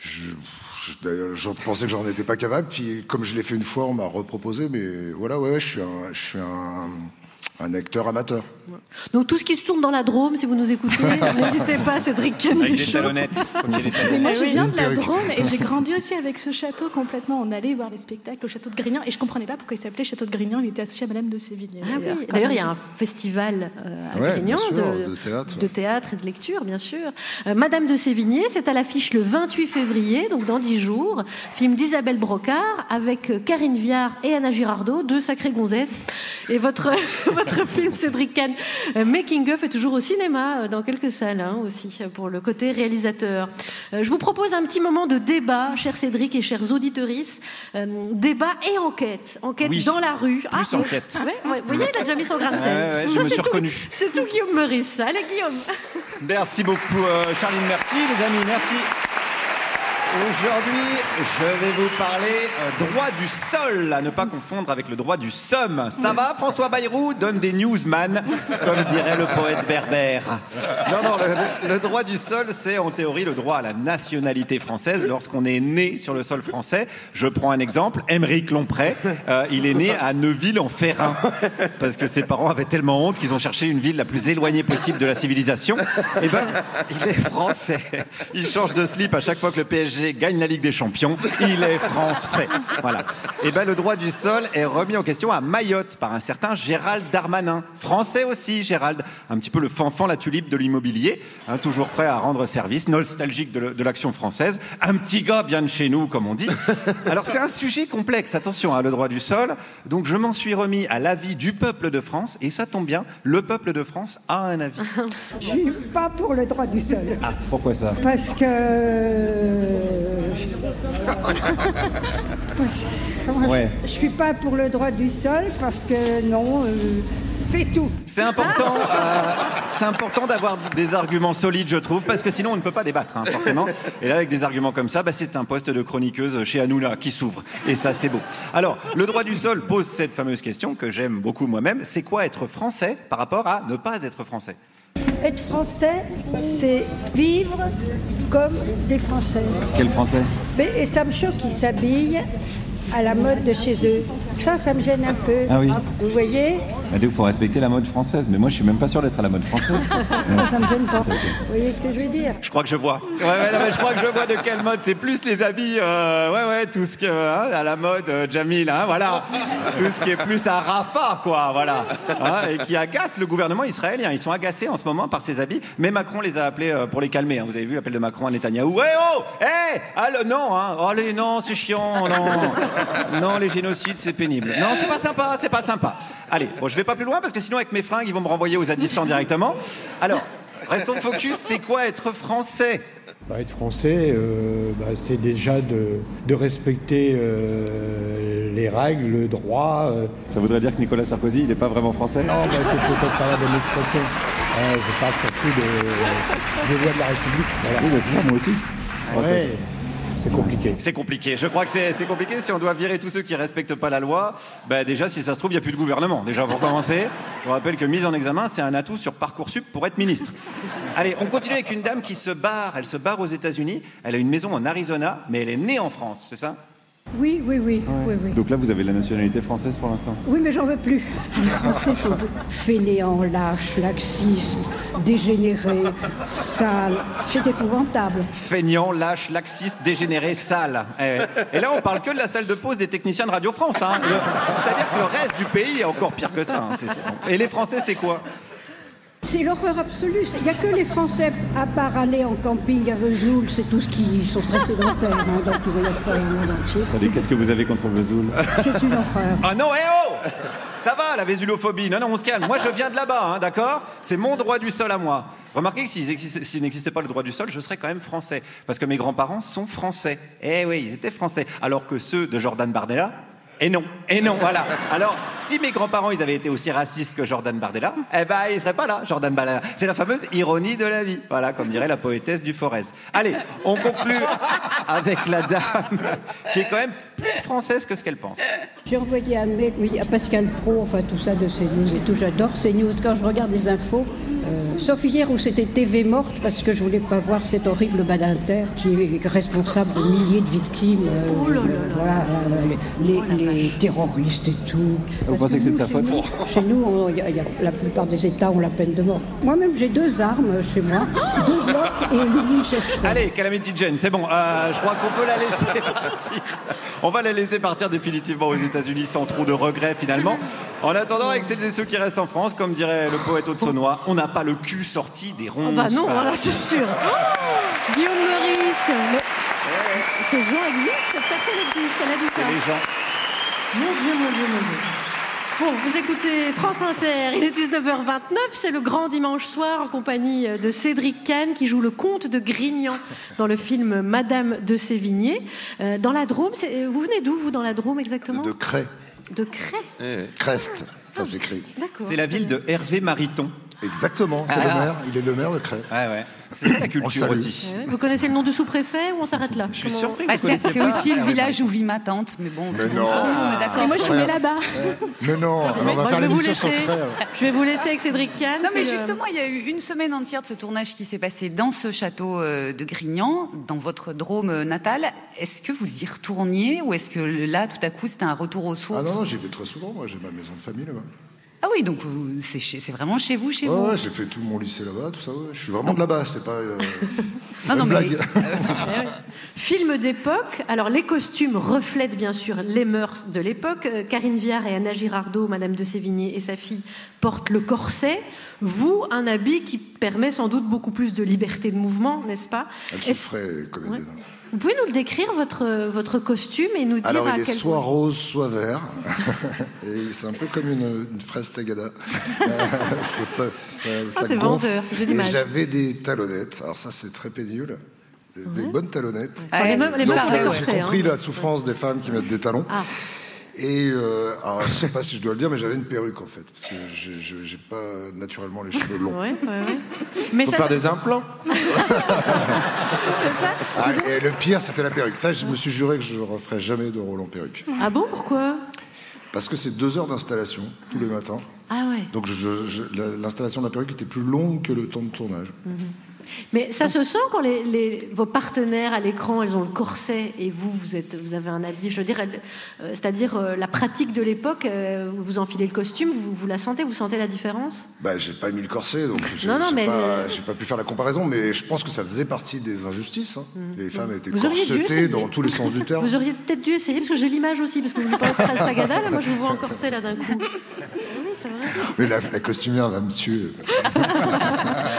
Je, je, d'ailleurs, je pensais que j'en étais pas capable, puis comme je l'ai fait une fois, on m'a reproposé. Mais voilà, ouais, ouais, je suis un, je suis un, un acteur amateur. Donc tout ce qui se tourne dans la Drôme, si vous nous écoutez, n'hésitez pas, Cédric Canichot. Avec des talonnettes. Mais moi, Eh je oui. viens de la. Drôme et j'ai grandi aussi avec ce château complètement. On allait voir les spectacles au château de Grignan et je comprenais pas pourquoi il s'appelait château de Grignan. Il était associé à Madame de Sévigné. Ah oui. D'ailleurs, il y a un festival euh, à Ouais, Grignan sûr, de, de théâtre. de théâtre et de lecture, bien sûr. Euh, Madame de Sévigné, c'est à l'affiche le 28 février, donc dans 10 jours. Film d'Isabelle Brocard avec euh, Karine Viard et Anna Girardot, deux sacrées gonzesses. Et votre, votre film, Cédric Kahn, euh, Making of, est toujours au cinéma, euh, dans quelques salles hein, aussi, euh, pour le côté réalisateur. Je vous propose un petit moment de débat, cher Cédric et chers auditorices. Euh, débat et enquête. Enquête Oui. dans la rue. Plus enquête. Ouais, ouais, vous voyez, il a déjà mis son grain de sel. Ouais, je Ça, me c'est suis tout- reconnu. C'est tout Guillaume Meurice. Allez, Guillaume. Merci beaucoup, euh, Charline. Merci, les amis. Merci. Aujourd'hui, je vais vous parler euh, droit du sol, à ne pas confondre avec le droit du somme. Ça va, François Bayrou donne des newsman, comme dirait le poète berbère. Non, non, le, droit du sol, c'est en théorie le droit à la nationalité française lorsqu'on est né sur le sol français. Je prends un exemple, Émeric Lompré, euh, il est né à Neuville-en-Ferrain, parce que ses parents avaient tellement honte qu'ils ont cherché une ville la plus éloignée possible de la civilisation. Et ben, il est français. Il change de slip à chaque fois que le PSG gagne la Ligue des Champions. Il est français. Voilà. Et ben, le droit du sol est remis en question à Mayotte par un certain Gérald Darmanin. Français aussi, Gérald. Un petit peu le fanfan, la tulipe de l'immobilier. hein, toujours prêt à rendre service, nostalgique de l'action française. Un petit gars bien de chez nous, comme on dit. Alors, c'est un sujet complexe. Attention, hein, le droit du sol. Donc, je m'en suis remis à l'avis du peuple de France. Et ça tombe bien, le peuple de France a un avis. Je suis pas pour le droit du sol. Ah, pourquoi ça? Parce que. Ouais. Je suis pas pour le droit du sol parce que non, euh, c'est tout. C'est important, euh, c'est important d'avoir des arguments solides, je trouve, parce que sinon on ne peut pas débattre, hein, forcément. Et là, avec des arguments comme ça, bah, c'est un poste de chroniqueuse chez Hanouna qui s'ouvre. Et ça, c'est beau. Alors, le droit du sol pose cette fameuse question que j'aime beaucoup moi-même. C'est quoi être français par rapport à ne pas être français? Être français, c'est vivre comme des Français. Quel français? Mais, et ça me choque qu'ils s'habillent à la mode de chez eux. Ça, ça me gêne un peu. Ah oui. Vous voyez Il faut respecter la mode française, mais moi je suis même pas sûr d'être à la mode française. Ça, ça me gêne pas. Vous voyez ce que je veux dire Je crois que je vois. Ouais, ouais, non, mais je crois que je vois de quelle mode. C'est plus les habits, euh, ouais, ouais, tout ce que hein, à la mode, euh, Jamil, hein, voilà, tout ce qui est plus à Rafah, quoi, voilà, Hein, et qui agace le gouvernement israélien. Ils sont agacés en ce moment par ces habits, mais Macron les a appelés euh, pour les calmer. hein. Vous avez vu l'appel de Macron à Netanyahou. Ouais, oh, hé, allô, non, hein, oh, allez, non, c'est chiant, non, non, les génocides, c'est pénible. Non, c'est pas sympa, c'est pas sympa. Allez, bon, je vais pas plus loin parce que sinon avec mes fringues, ils vont me renvoyer aux addictions directement. Alors. Restons focus, c'est quoi être français? Bah, être français, euh, bah, c'est déjà de, de respecter euh, les règles, le droit. euh. Ça voudrait dire que Nicolas Sarkozy, il n'est pas vraiment français? Non, bah, c'est peut-être pas la bonne expression. Euh, je parle surtout de- des lois de la République. Voilà. Oui, bah, c'est ça, moi aussi. Ouais, c'est compliqué. C'est compliqué. Je crois que c'est compliqué. Si on doit virer tous ceux qui respectent pas la loi, bah déjà, si ça se trouve, il n'y a plus de gouvernement. Déjà, pour commencer, je vous rappelle que mise en examen, c'est un atout sur Parcoursup pour être ministre. Allez, on continue avec une dame qui se barre. Elle se barre aux États-Unis. Elle a une maison en Arizona, mais elle est née en France, c'est ça? Oui, oui, oui, oui, oui. Donc là, vous avez la nationalité française pour l'instant? Oui, mais j'en veux plus. Les Français sont fainéants, lâches, laxistes, dégénérés, sales. C'est épouvantable. Feignant, lâche, laxiste, dégénéré, sale. Eh, Et là, on parle que de la salle de pause des techniciens de Radio France. hein. Le- C'est-à-dire que le reste du pays est encore pire que ça. hein. Et les Français, c'est quoi? C'est l'horreur absolue. Il n'y a que les Français, à part aller en camping à Vesoul, c'est tout ce qui sont très sédentaires, hein, donc ils ne voyagent pas dans le monde entier. Attendez, qu'est-ce que vous avez contre Vesoul C'est une horreur. Ah non, eh oh Ça va, la vésulophobie. Non, non, on se calme. Moi, je viens de là-bas, hein, d'accord? C'est mon droit du sol à moi. Remarquez que s'il n'existait pas le droit du sol, je serais quand même français. Parce que mes grands-parents sont français. Eh oui, ils étaient français. Alors que ceux de Jordan Bardella, et non, et non, voilà. Alors, si mes grands-parents, ils avaient été aussi racistes que Jordan Bardella, eh ben, ils seraient pas là, Jordan Bardella. C'est la fameuse ironie de la vie. Voilà, comme dirait la poétesse du Forez. Allez, on conclut avec la dame qui est quand même plus française que ce qu'elle pense. J'ai envoyé un mail oui, à Pascal Pro, enfin tout ça de CNews et tout. J'adore CNews. Quand je regarde des infos, euh, sauf hier où c'était TV morte parce que je voulais pas voir cet horrible Badinter qui est responsable de milliers de victimes. euh, euh, voilà, euh, les, les- les terroristes et tout. Vous pensez que c'est de sa faute Chez nous, on- il y a- il y a- la plupart des États ont la peine de mort. Moi-même, j'ai deux armes chez moi, deux blocs et une Winchester. Allez, Calamity Jane, c'est bon. Euh, je crois qu'on peut la laisser partir. On va la laisser partir définitivement aux États-Unis sans trop de regrets finalement. En attendant, avec celles et ceux qui restent en France, comme dirait le poète Aude-Saunois, on n'a pas le cul sorti des ronces. Oh bah non, voilà, c'est sûr. Oh, Guillaume Meurice. mais- Ces gens existent personne existe, elle a dit ça. Mon Dieu, mon Dieu, mon Dieu. Bon, vous écoutez France Inter, il est 19h29, c'est le grand dimanche soir en compagnie de Cédric Kahn qui joue le comte de Grignan dans le film Madame de Sévigné. Euh, dans la Drôme, c'est- vous venez d'où vous dans la Drôme exactement? De Cray. De Cray Crest, ça s'écrit. D'accord. C'est la ville de Hervé Mariton. Exactement, c'est Ah. le maire. Il est le maire de Cray. Ouais, ouais. C'est la culture aussi. Vous connaissez le nom du sous-préfet ou on s'arrête là Je suis surpris Ah, c'est aussi le village où vit ma tante, mais bon, Mais s'en fout, on est d'accord. Et moi je suis née là-bas. Mais non, alors on va faire je vais vous l'émission laisser. sur Cray. Je vais vous laisser avec Cédric Kahn. Non, mais justement, il y a eu une semaine entière de ce tournage qui s'est passé dans ce château euh, de Grignan, dans votre Drôme euh, natal. Est-ce que vous y retourniez ou est-ce que là, tout à coup, c'était un retour aux sources Ah non, non, j'y vais très souvent. Moi, j'ai ma maison de famille là-bas. Ah oui, donc c'est vraiment chez vous, chez Ouais, vous ouais, j'ai fait tout mon lycée là-bas, tout ça. ouais. Je suis vraiment de là-bas, c'est pas. euh, Non, pas non, une mais- blague. Film d'époque. Alors, les costumes reflètent bien sûr les mœurs de l'époque. Euh, Karine Viard et Anna Girardot, Madame de Sévigné et sa fille, portent le corset. Vous, un habit qui permet sans doute beaucoup plus de liberté de mouvement, n'est-ce pas? Elle ferait, les comédiennes. Vous pouvez nous le décrire, votre, votre costume, et nous dire Alors, à il est quel soit point- rose, soit vert. Et c'est un peu comme une, une fraise tagada. Euh, ça, ça, Ah, c'est vendeur, j'ai Et j'avais des talonnettes. Alors, ça, c'est très pénible. Des, des bonnes talonnettes. Enfin, les mêmes- les J'ai compris hein. la souffrance des femmes qui mettent des talons. Ah. Et euh, alors, je sais pas si je dois le dire, mais j'avais une perruque en fait, parce que je- j'ai pas naturellement les cheveux longs. Ouais, ouais, ouais. Mais Faut ça- faire des implants. Ah, et le pire, c'était la perruque. Ça, je me suis juré que je referais jamais de rôle en perruque. Ah bon, pourquoi? Parce que c'est deux heures d'installation tous les matins. Ah ouais. Donc l'installation de la perruque était plus longue que le temps de tournage. Mhm. Mais ça se sent quand les, les- vos partenaires à l'écran, elles ont le corset et vous, vous, êtes, vous avez un habit. Je veux dire, euh, c'est-à-dire euh, la pratique de l'époque, euh, vous enfilez le costume, vous, vous la sentez, vous sentez la différence? Bah, j'ai pas mis le corset, donc j'ai Non, non, mais pas, pu faire la comparaison, mais je pense que ça faisait partie des injustices. hein. Les femmes étaient Mm. Vous corsetées dans tous les sens du terme. Vous auriez peut-être dû essayer, parce que j'ai l'image aussi, parce que vous voulez pas très Tagada, là, moi je vous vois en corset là d'un coup. Oui, c'est vrai. Mais la, la costumière va me tuer.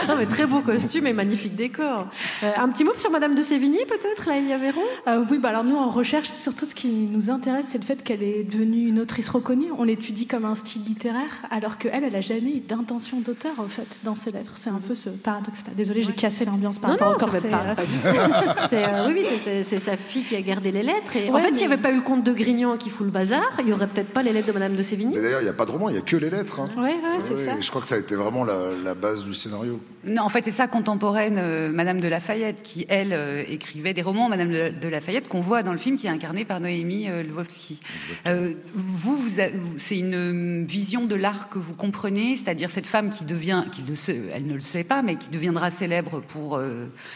Non, mais très beau costume et magnifique décor. Euh, un petit mot sur Madame de Sévigny, peut-être, là, Elia Véron Euh, oui, bah alors nous en recherche, surtout ce qui nous intéresse, c'est le fait qu'elle est devenue une autrice reconnue. On l'étudie comme un style littéraire, alors qu'elle, elle a jamais eu d'intention d'auteur en fait dans ses lettres. C'est un peu ce paradoxe-là. Désolée, j'ai cassé l'ambiance par Non, rapport non, au corset. pas, tout. C'est, euh, oui, oui, c'est- sa fille qui a gardé les lettres. Et en fait, s'il n'y avait pas eu le comte de Grignan qui fout le bazar, il n'y aurait peut-être pas les lettres de Madame de Sévigny. Mais d'ailleurs, il n'y a pas de roman, il n'y a que les lettres. hein. Ouais, ouais, c'est ça. et je crois que ça a été vraiment la, la base du scénario. Non, en fait, c'est ça contemporaine, euh, Madame de Lafayette, qui, elle, euh, écrivait des romans, Madame de, de Lafayette, qu'on voit dans le film, qui est incarnée par Noémie euh, Lvovsky. Euh, vous, c'est une vision de l'art que vous comprenez, c'est-à-dire cette femme qui devient, qui le sait- elle ne le sait pas, mais qui deviendra célèbre pour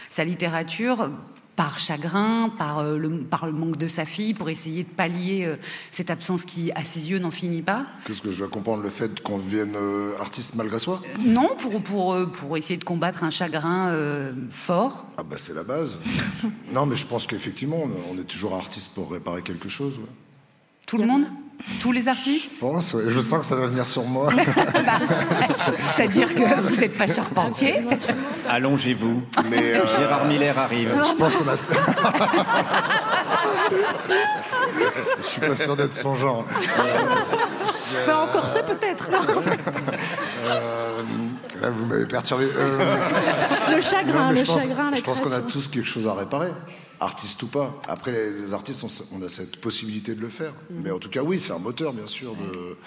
sa littérature par chagrin, par, euh, le, par le manque de sa fille, pour essayer de pallier euh, cette absence qui, à ses yeux, n'en finit pas. Qu'est-ce que je dois comprendre Le fait qu'on devienne euh, artiste malgré soi? Non, pour, pour, pour essayer de combattre un chagrin euh, fort. Ah bah c'est la base. non, mais je pense qu'effectivement, on- on est toujours artiste pour réparer quelque chose. ouais. Tout le monde? Tous les artistes Je pense, ouais. je sens que ça va venir sur moi. C'est-à-dire que vous n'êtes pas charpentier Allongez-vous. Mais, euh, Gérard Miller arrive. Je pense qu'on a. je suis pas sûr d'être son genre. Euh, Bah, en corset, peut-être. euh, là, vous m'avez perturbé. Euh, Le chagrin, non, le je pense, chagrin, la Je pense qu'on a tous quelque chose à réparer. Artiste ou pas. Après, les, artistes, on, on a cette possibilité de le faire. Mm. Mais en tout cas, oui, c'est un moteur, bien sûr, de,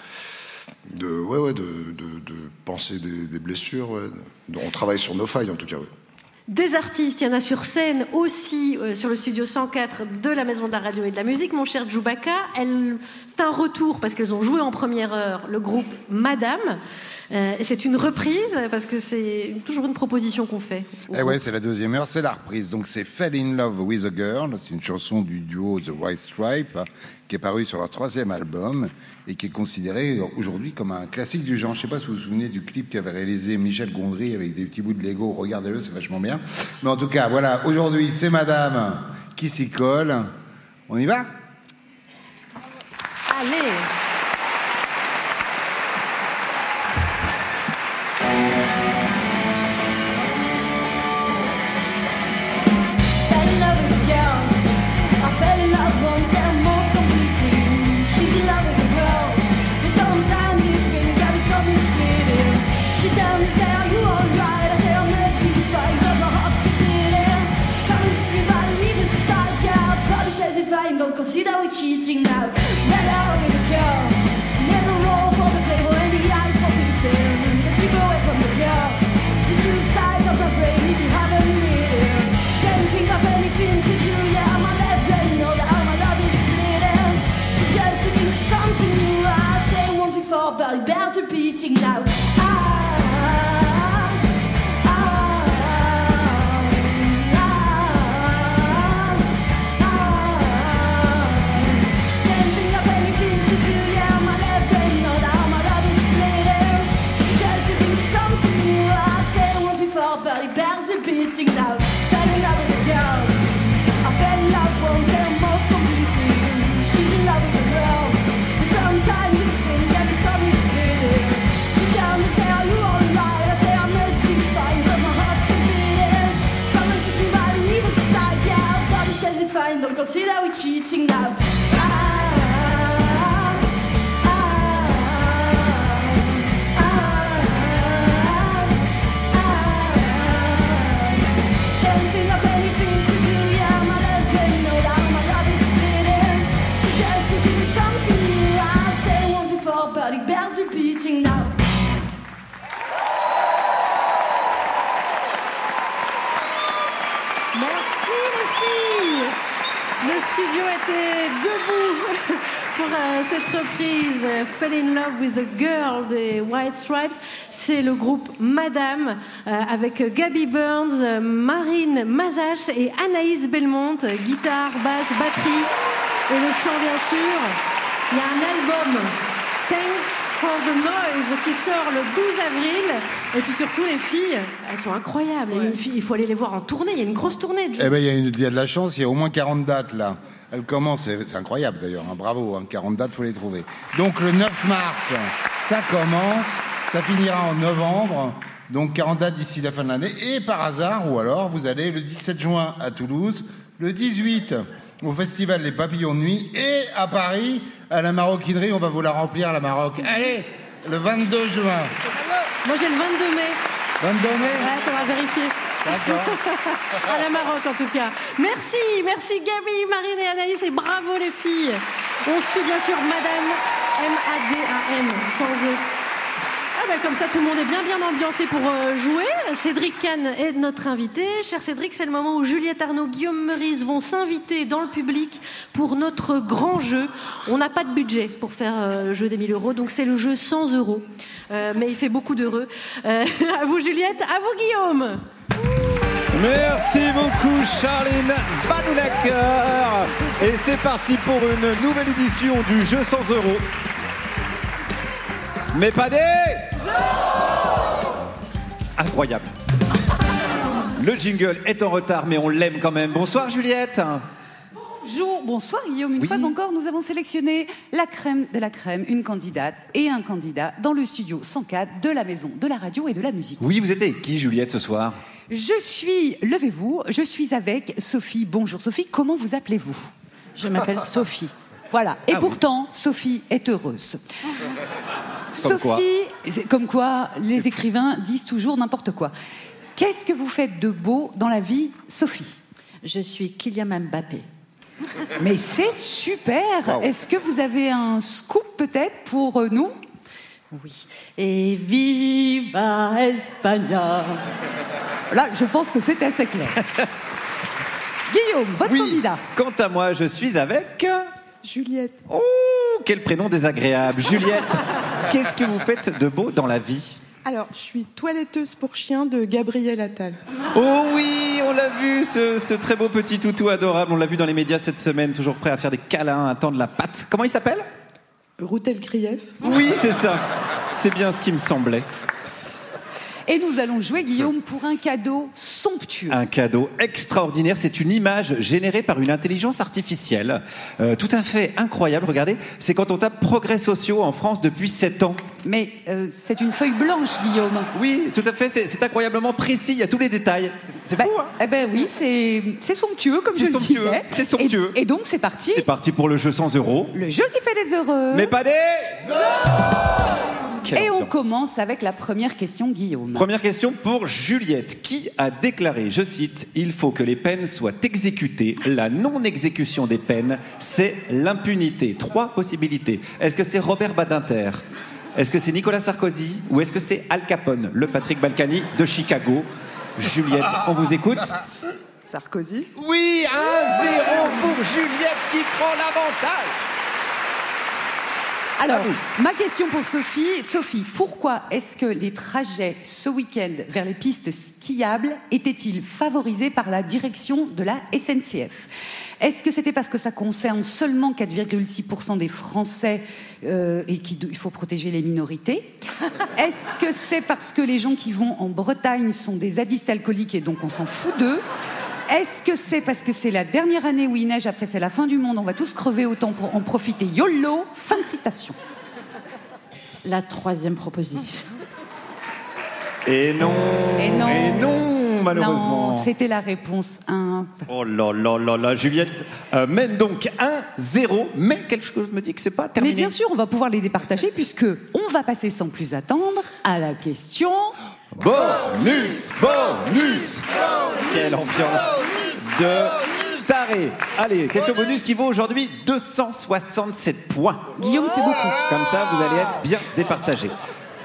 de, ouais, ouais, de, de, de penser des, des blessures. ouais. On travaille sur nos failles, en tout cas, oui. Des artistes, il y en a sur scène aussi euh, sur le studio 104 de la Maison de la Radio et de la Musique, mon cher Djoubaka. C'est un retour parce qu'elles ont joué en première heure le groupe Madame. Euh, et c'est une reprise parce que c'est toujours une proposition qu'on fait. Eh ouais, c'est la deuxième heure, c'est la reprise. Donc c'est Fell in Love with a Girl, c'est une chanson du duo The White Stripe qui est parue sur leur troisième album et qui est considérée aujourd'hui comme un classique du genre. Je sais pas si vous vous souvenez du clip qu'avait réalisé Michel Gondry avec des petits bouts de Lego. Regardez-le, c'est vachement bien. Mais en tout cas, voilà, aujourd'hui c'est Madame qui s'y colle. On y va? Allez now. We cheating cette reprise Fell in Love with the Girl des White Stripes. C'est le groupe Madame euh, avec Gabby Burns, Marine Mazache et Anaïs Belmont, guitare, basse, batterie et le chant bien sûr. Il y a un album Thanks for the Noise qui sort le 12 avril. Et puis surtout les filles, elles sont incroyables. Il y a une fille- Il faut aller les voir en tournée. Il y a une grosse tournée. Eh ben, il y, a une- il y a de la chance, il y a au moins 40 dates là. Elle commence, c'est incroyable d'ailleurs, hein, bravo, hein, 40 dates, faut les trouver. Donc le 9 mars, ça commence, ça finira en novembre, donc 40 dates d'ici la fin de l'année. Et par hasard, ou alors, vous allez le 17 juin à Toulouse, le 18 au Festival des Papillons de Nuit, et à Paris, à la maroquinerie, on va vous la remplir la Maroc. Allez, le 22 juin. Moi j'ai le 22 mai. 22 mai Ouais, ça va vérifier. À la Maroc en tout cas. Merci, merci Gabi, Marine et Anaïs et bravo les filles. On suit bien sûr Madame M-A-D-A-M sans E. Ah ben, comme ça tout le monde est bien bien ambiancé pour euh, jouer. Cédric Kahn est notre invité. Cher Cédric, c'est le moment où Juliette Arnaud, Guillaume Meurice vont s'inviter dans le public pour notre grand jeu. On n'a pas de budget pour faire euh, le jeu des 1000 euros, donc c'est le jeu 100 euros. Euh, mais il fait beaucoup d'heureux. Euh, à vous Juliette, à vous Guillaume. Merci beaucoup Charline Badounacker Et c'est parti pour une nouvelle édition du jeu 100 euros. Mais pas des Incroyable. Le jingle est en retard mais on l'aime quand même. Bonsoir Juliette. Bonjour, bonsoir Guillaume. Une Oui. fois encore, nous avons sélectionné la crème de la crème, une candidate et un candidat dans le studio 104 de la maison de la radio et de la musique. Oui, vous êtes avec qui Juliette ce soir? Je suis, levez-vous, je suis avec Sophie. Bonjour Sophie, comment vous appelez-vous? Je m'appelle Sophie. Voilà, et Ah oui. pourtant, Sophie est heureuse. Comme quoi Sophie, comme quoi les écrivains disent toujours n'importe quoi. Qu'est-ce que vous faites de beau dans la vie, Sophie? Je suis Kylian Mbappé. Mais c'est super Wow. Est-ce que vous avez un scoop peut-être pour euh, nous? Oui. Et viva España Là, je pense que c'est assez clair. Guillaume, votre candidat. Quant à moi, je suis avec... Juliette. Oh, quel prénom désagréable. Juliette, qu'est-ce que vous faites de beau dans la vie? Alors, je suis toiletteuse pour chien de Gabriel Attal. Oh oui, on l'a vu, ce, ce très beau petit toutou adorable. On l'a vu dans les médias cette semaine, toujours prêt à faire des câlins, à tendre la patte. Comment il s'appelle? Routel Krief. Oui, c'est ça. C'est bien ce qui me semblait. Et nous allons jouer, Guillaume, pour un cadeau somptueux. Un cadeau extraordinaire. C'est une image générée par une intelligence artificielle. Euh, tout à fait incroyable. Regardez, c'est quand on tape progrès sociaux en France depuis 7 ans. Mais euh, c'est une feuille blanche, Guillaume. Oui, tout à fait. C'est incroyablement précis. Il y a tous les détails. C'est Bah, fou, hein Eh ben oui, c'est somptueux, comme je somptueux, le disais. c'est somptueux. Et, et donc, c'est parti. C'est parti pour le jeu 100 euros. Le jeu qui fait des heureux. Mais pas des... Quelle Et on commence avec la première question, Guillaume. Première question pour Juliette, qui a déclaré, je cite, Il faut que les peines soient exécutées. La non-exécution des peines, c'est l'impunité. Trois possibilités. Est-ce que c'est Robert Badinter? Est-ce que c'est Nicolas Sarkozy Ou est-ce que c'est Al Capone, le Patrick Balkany de Chicago Juliette, on vous écoute Sarkozy. Oui, 1-0 pour Juliette qui prend l'avantage. Alors, ma question pour Sophie. Sophie, pourquoi est-ce que les trajets ce week-end vers les pistes skiables étaient-ils favorisés par la direction de la SNCF Est-ce que c'était parce que ça concerne seulement 4,6% des Français euh, et qu'il faut protéger les minorités? Est-ce que c'est parce que les gens qui vont en Bretagne sont des addicts alcooliques et donc on s'en fout d'eux? Est-ce que c'est parce que c'est la dernière année où il neige, après c'est la fin du monde, on va tous crever, autant pour en profiter? YOLO Fin de citation. La troisième proposition. Et non Et non. Et non, malheureusement. Non, c'était la réponse 1. Oh là là là là, Juliette euh, mène donc 1-0, mais quelque chose me dit que c'est pas Mais terminé. bien sûr, on va pouvoir les départager puisque on va passer sans plus attendre à la question. Bonus, bonus Quelle ambiance de taré Allez, question bonus qui vaut aujourd'hui 267 points. Guillaume, c'est beaucoup. Comme ça, vous allez être bien départagé.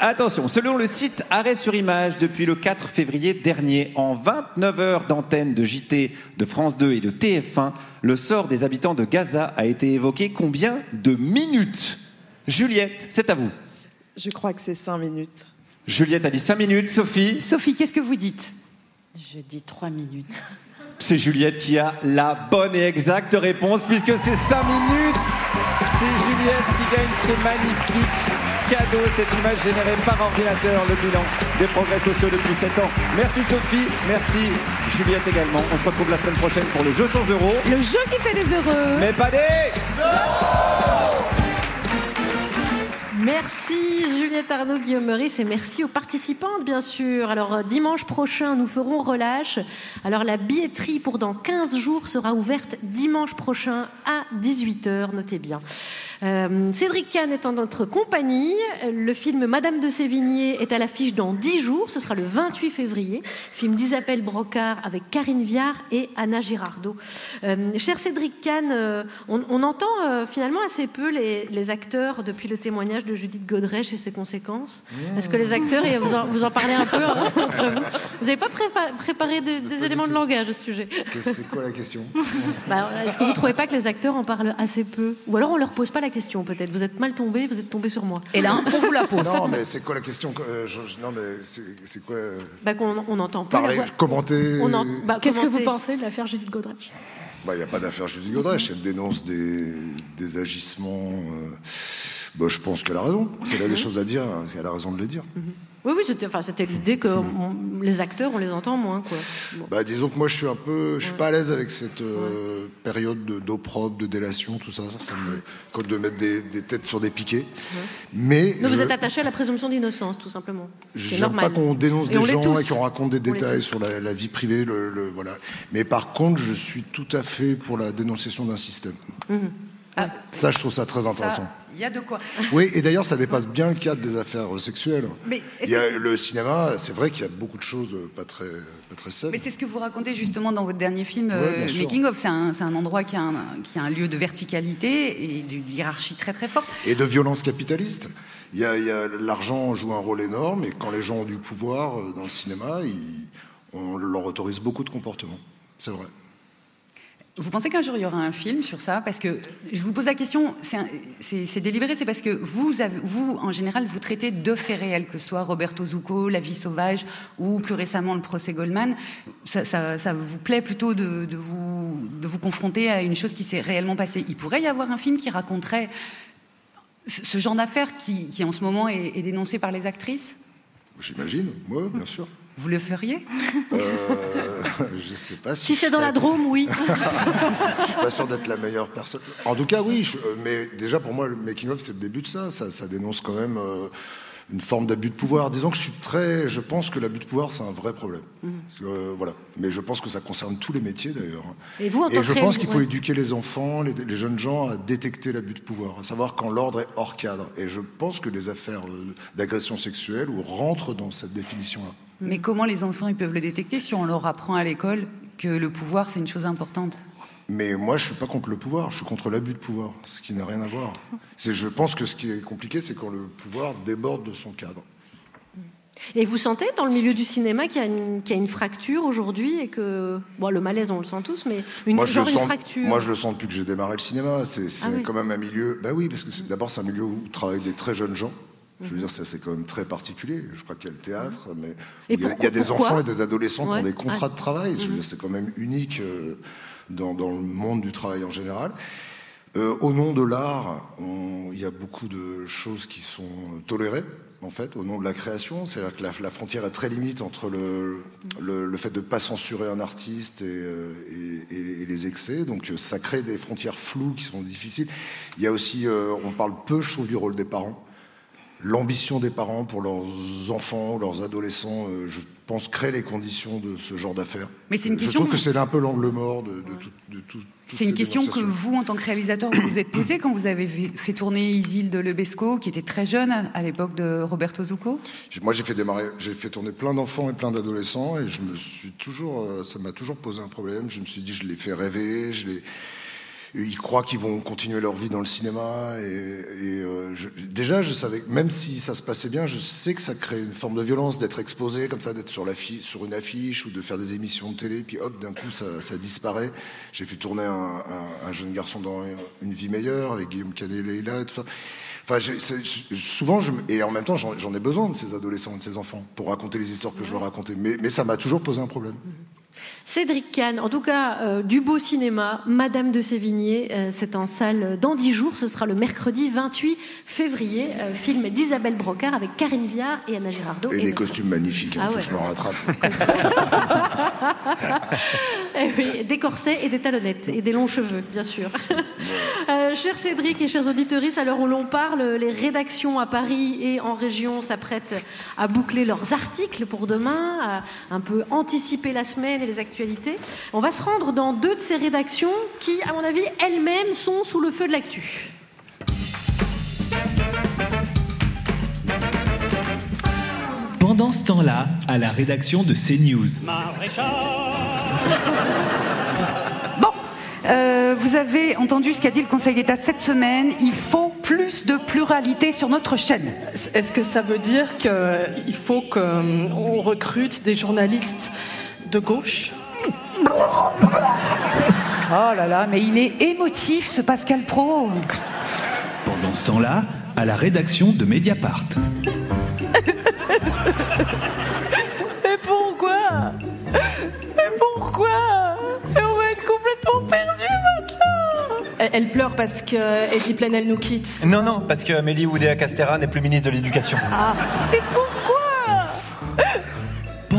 Attention, selon le site Arrêt sur Image, depuis le 4 février dernier, en 29 heures d'antenne de JT, de France 2 et de TF1, le sort des habitants de Gaza a été évoqué combien de minutes? Juliette, c'est à vous. Je crois que c'est 5 minutes. Juliette a dit 5 minutes, Sophie? Sophie, qu'est-ce que vous dites? Je dis 3 minutes. C'est Juliette qui a la bonne et exacte réponse, puisque c'est 5 minutes. C'est Juliette qui gagne ce magnifique cadeau, cette image générée par ordinateur, le bilan des progrès sociaux depuis 7 ans. Merci Sophie, merci Juliette également. On se retrouve la semaine prochaine pour le jeu 100 euros. Le jeu qui fait les heureux. Mais pas des... Merci Juliette Arnaud, Guillaume Meurice et merci aux participantes bien sûr. Alors euh, dimanche prochain nous ferons relâche. Alors la billetterie pour dans 15 jours sera ouverte dimanche prochain à 18h, notez bien. Euh, Cédric Kahn est en notre compagnie. Le film Madame de Sévigné est à l'affiche dans 10 jours. Ce sera le 28 février. Film d'Isabelle Brocard avec Karine Viard et Anna Girardot. Euh, cher Cédric Kahn, euh, on, on entend finalement assez peu les, les acteurs depuis le témoignage de Judith Godrèche et ses conséquences. Est-ce que les acteurs, et vous en, vous en parlez un peu entre vous Vous n'avez pas prépa- préparé des, des éléments de langage à ce sujet C'est quoi la question? Bah, Est-ce que vous ne trouvez pas que les acteurs en parlent assez peu? Ou alors on leur pose pas la question peut-être. Vous êtes mal tombé, vous êtes tombé sur moi. Et là, on vous la pose. Non, mais c'est quoi la question Euh, je- je- Non, mais c'est quoi euh, Bah, qu'on on entend Parler, la commenter. On en- bah, Qu'est-ce que vous pensez de l'affaire Judith Godrèche? Bah, Il n'y a pas d'affaire Judy Godrèche. Elle dénonce des, des agissements. euh, bah, je pense qu'elle a raison. Si elle a des choses à dire, elle a raison de les dire. Oui, oui, c'était enfin, l'idée que on- les acteurs, on les entend moins. Quoi. Bon. Bah, disons que moi, je suis un peu, je suis pas à l'aise avec cette euh, période de- d'opprobre, de délation, tout ça. Ça, ça me, comme de mettre des, des têtes sur des piquets. Mais Mais vous êtes attaché à la présomption d'innocence, tout simplement. J'aime pas qu'on dénonce Et des gens et qu'on raconte des On détails sur la, la vie privée, le, le- voilà. Mais par contre, je suis tout à fait pour la dénonciation d'un système. Mhm. Ça, je trouve ça très intéressant. Ça, Il y a de quoi. Oui, et d'ailleurs, ça dépasse bien le cadre des affaires sexuelles. Mais est-ce Il y a que- le cinéma, c'est vrai qu'il y a beaucoup de choses pas très, pas très saines. Mais c'est ce que vous racontez justement dans votre dernier film, Ouais, euh, sûr. Making of. C'est un, un endroit qui a un, qui a un lieu de verticalité et d'une hiérarchie très très forte. Et de violence capitaliste. Il y a, l'argent joue un rôle énorme, et quand les gens ont du pouvoir euh, dans le cinéma, ils- on leur autorise beaucoup de comportements. C'est vrai. Vous pensez qu'un jour il y aura un film sur ça? Parce que je vous pose la question, c'est délibéré, c'est parce que vous, avez- vous, en général, vous traitez de faits réels, que ce soit Roberto Zucco, La vie sauvage, ou plus récemment le procès Goldman. Ça, ça- ça vous plaît plutôt de, de vous, de vous confronter à une chose qui s'est réellement passée? Il pourrait y avoir un film qui raconterait ce genre d'affaires qui, qui, en ce moment est, est dénoncé par les actrices? J'imagine, oui, bien sûr. Vous le feriez? Euh, je sais pas si. Si c'est dans la Drôme, oui. je suis pas sûr d'être la meilleure personne. En tout cas, oui. je- euh, mais déjà, pour moi, le making of, c'est le début de ça. Ça, ça dénonce quand même euh, une forme d'abus de pouvoir. Disons que je suis très. Je pense que l'abus de pouvoir, c'est un vrai problème. Que, euh, voilà. Mais je pense que ça concerne tous les métiers d'ailleurs. Et vous, en tant je que pense qu'il faut ouais. éduquer les enfants, les, les jeunes gens à détecter l'abus de pouvoir, à savoir quand l'ordre est hors cadre. Et je pense que les affaires d'agression sexuelle ou rentrent dans cette définition-là. Mais comment les enfants ils peuvent le détecter si on leur apprend à l'école que le pouvoir c'est une chose importante? Mais moi, je suis pas contre le pouvoir, je suis contre l'abus de pouvoir, ce qui n'a rien à voir. C'est, je pense que ce qui est compliqué, c'est quand le pouvoir déborde de son cadre. Et vous sentez dans le milieu du cinéma qu'il y a une, qu'il y a une fracture aujourd'hui et que. Bon, le malaise, on le sent tous, mais une, moi, je genre une sens, fracture. moi, je le sens depuis que j'ai démarré le cinéma. C'est, c'est Ah oui. quand même un milieu. Bah oui, parce que c'est, d'abord, c'est un milieu où travaillent des très jeunes gens. Je veux dire, ça, c'est quand même très particulier. Je crois qu'il y a le théâtre, mais Et il y a, pourquoi- il y a des enfants et des adolescents qui ont des contrats de travail. Je veux Mhm. dire, c'est quand même unique euh, dans, dans le monde du travail en général. Euh, au nom de l'art, il y a beaucoup de choses qui sont tolérées, en fait, au nom de la création. C'est-à-dire que la, la frontière est très limite entre le, le, le fait de ne pas censurer un artiste et, euh, et- et- et les excès. Donc euh, ça crée des frontières floues qui sont difficiles. Il y a aussi, euh, on parle peu, je trouve, du rôle des parents. L'ambition des parents pour leurs enfants leurs adolescents, euh, je pense, crée les conditions de ce genre d'affaires. Mais c'est une Je question trouve que c'est un peu l'angle mort de, de tout. de C'est une question que vous, en tant que réalisateur, vous vous êtes posée quand vous avez fait- tourner Isilde Lebesco, qui était très jeune à l'époque de Roberto Zucco. Moi, j'ai fait démarrer, j'ai fait tourner plein d'enfants et plein d'adolescents, et je me suis toujours, euh, ça m'a toujours posé un problème. Je me suis dit, je les fais rêver, je les, ils croient qu'ils vont continuer leur vie dans le cinéma. Et, et, euh, déjà, je savais, même si ça se passait bien, je sais que ça crée une forme de violence d'être exposé comme ça, d'être sur, sur une affiche ou de faire des émissions de télé, puis hop, d'un coup, ça, disparaît. J'ai fait tourner un, un- un jeune garçon dans Une vie meilleure avec Guillaume Canet et et tout ça. Enfin, souvent, et en même temps, j'en ai besoin de ces adolescents, de ces enfants, pour raconter les histoires que je veux raconter. Mais, mais ça m'a toujours posé un problème. Cédric Kahn, en tout cas, euh, du beau cinéma, Madame de Sévigné, euh, c'est en salle dans 10 jours, ce sera le mercredi 28 février, euh, film d'Isabelle Brocard avec Karine Viard et Anna Girardot. Et Et des de- costumes magnifiques, il Ah ouais. je me rattrape. Eh oui, des corsets et des talonnettes et des longs cheveux, bien sûr. Cher Cédric et chers auditeurs, à l'heure où l'on parle, les rédactions à Paris et en région s'apprêtent à boucler leurs articles pour demain, à un peu anticiper la semaine et les On va se rendre dans deux de ces rédactions qui, à mon avis, elles-mêmes sont sous le feu de l'actu. Pendant ce temps-là, à la rédaction de CNews. Bon, euh, vous avez entendu ce qu'a dit le Conseil d'État cette semaine. Il faut plus de pluralité sur notre chaîne. Est-ce que ça veut dire qu'il faut qu'on recrute des journalistes de gauche? Oh là là, mais il est émotif ce Pascal Pro. Pendant ce temps-là, à la rédaction de Mediapart. Mais pourquoi? Mais pourquoi? On va être complètement perdus maintenant elle, elle pleure parce que Eddie Plenel nous quitte. Non, non, parce que Amélie Oudéa-Castera n'est plus ministre de l'Éducation. Ah, mais pourquoi?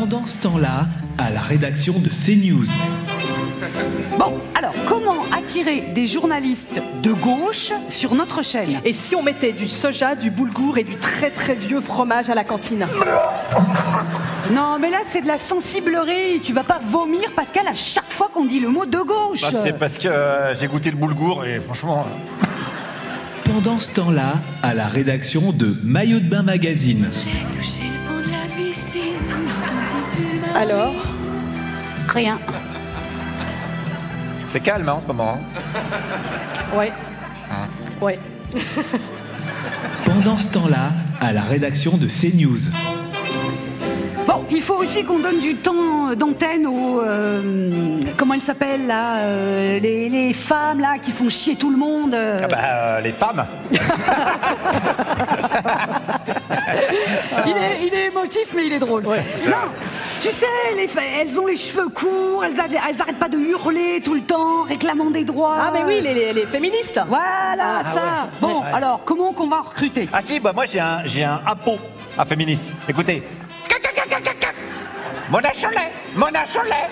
Pendant ce temps-là, à la rédaction de CNews. Bon, alors, comment attirer des journalistes de gauche sur notre chaîne? Et si on mettait du soja, du boulgour et du très très vieux fromage à la cantine? Non, mais là, c'est de la sensiblerie. Tu vas pas vomir, Pascal, à chaque fois qu'on dit le mot de gauche. Bah, c'est parce que euh, j'ai goûté le boulgour et franchement. euh, Pendant ce temps-là, à la rédaction de Maillot de Bain Magazine. Toucher le Alors Rien. C'est calme hein, en ce moment. hein. Ouais. Ouais. Pendant ce temps-là, à la rédaction de CNews. Bon, il faut aussi qu'on donne du temps d'antenne aux. euh, comment elles s'appellent là euh, les, les femmes là qui font chier tout le monde. euh. Ah bah, euh, les femmes. il, est, il est émotif, mais il est drôle. non, tu sais, les, elles ont les cheveux courts, elles, elles arrêtent pas de hurler tout le temps, réclamant des droits. Ah, mais oui, les, les- les féministes Voilà, Ah, ça. ouais. Bon, Ouais. alors, comment qu'on va recruter? Ah si, bah moi j'ai un, j'ai un apo à féministe. Écoutez. Mona Cholet Mona Cholet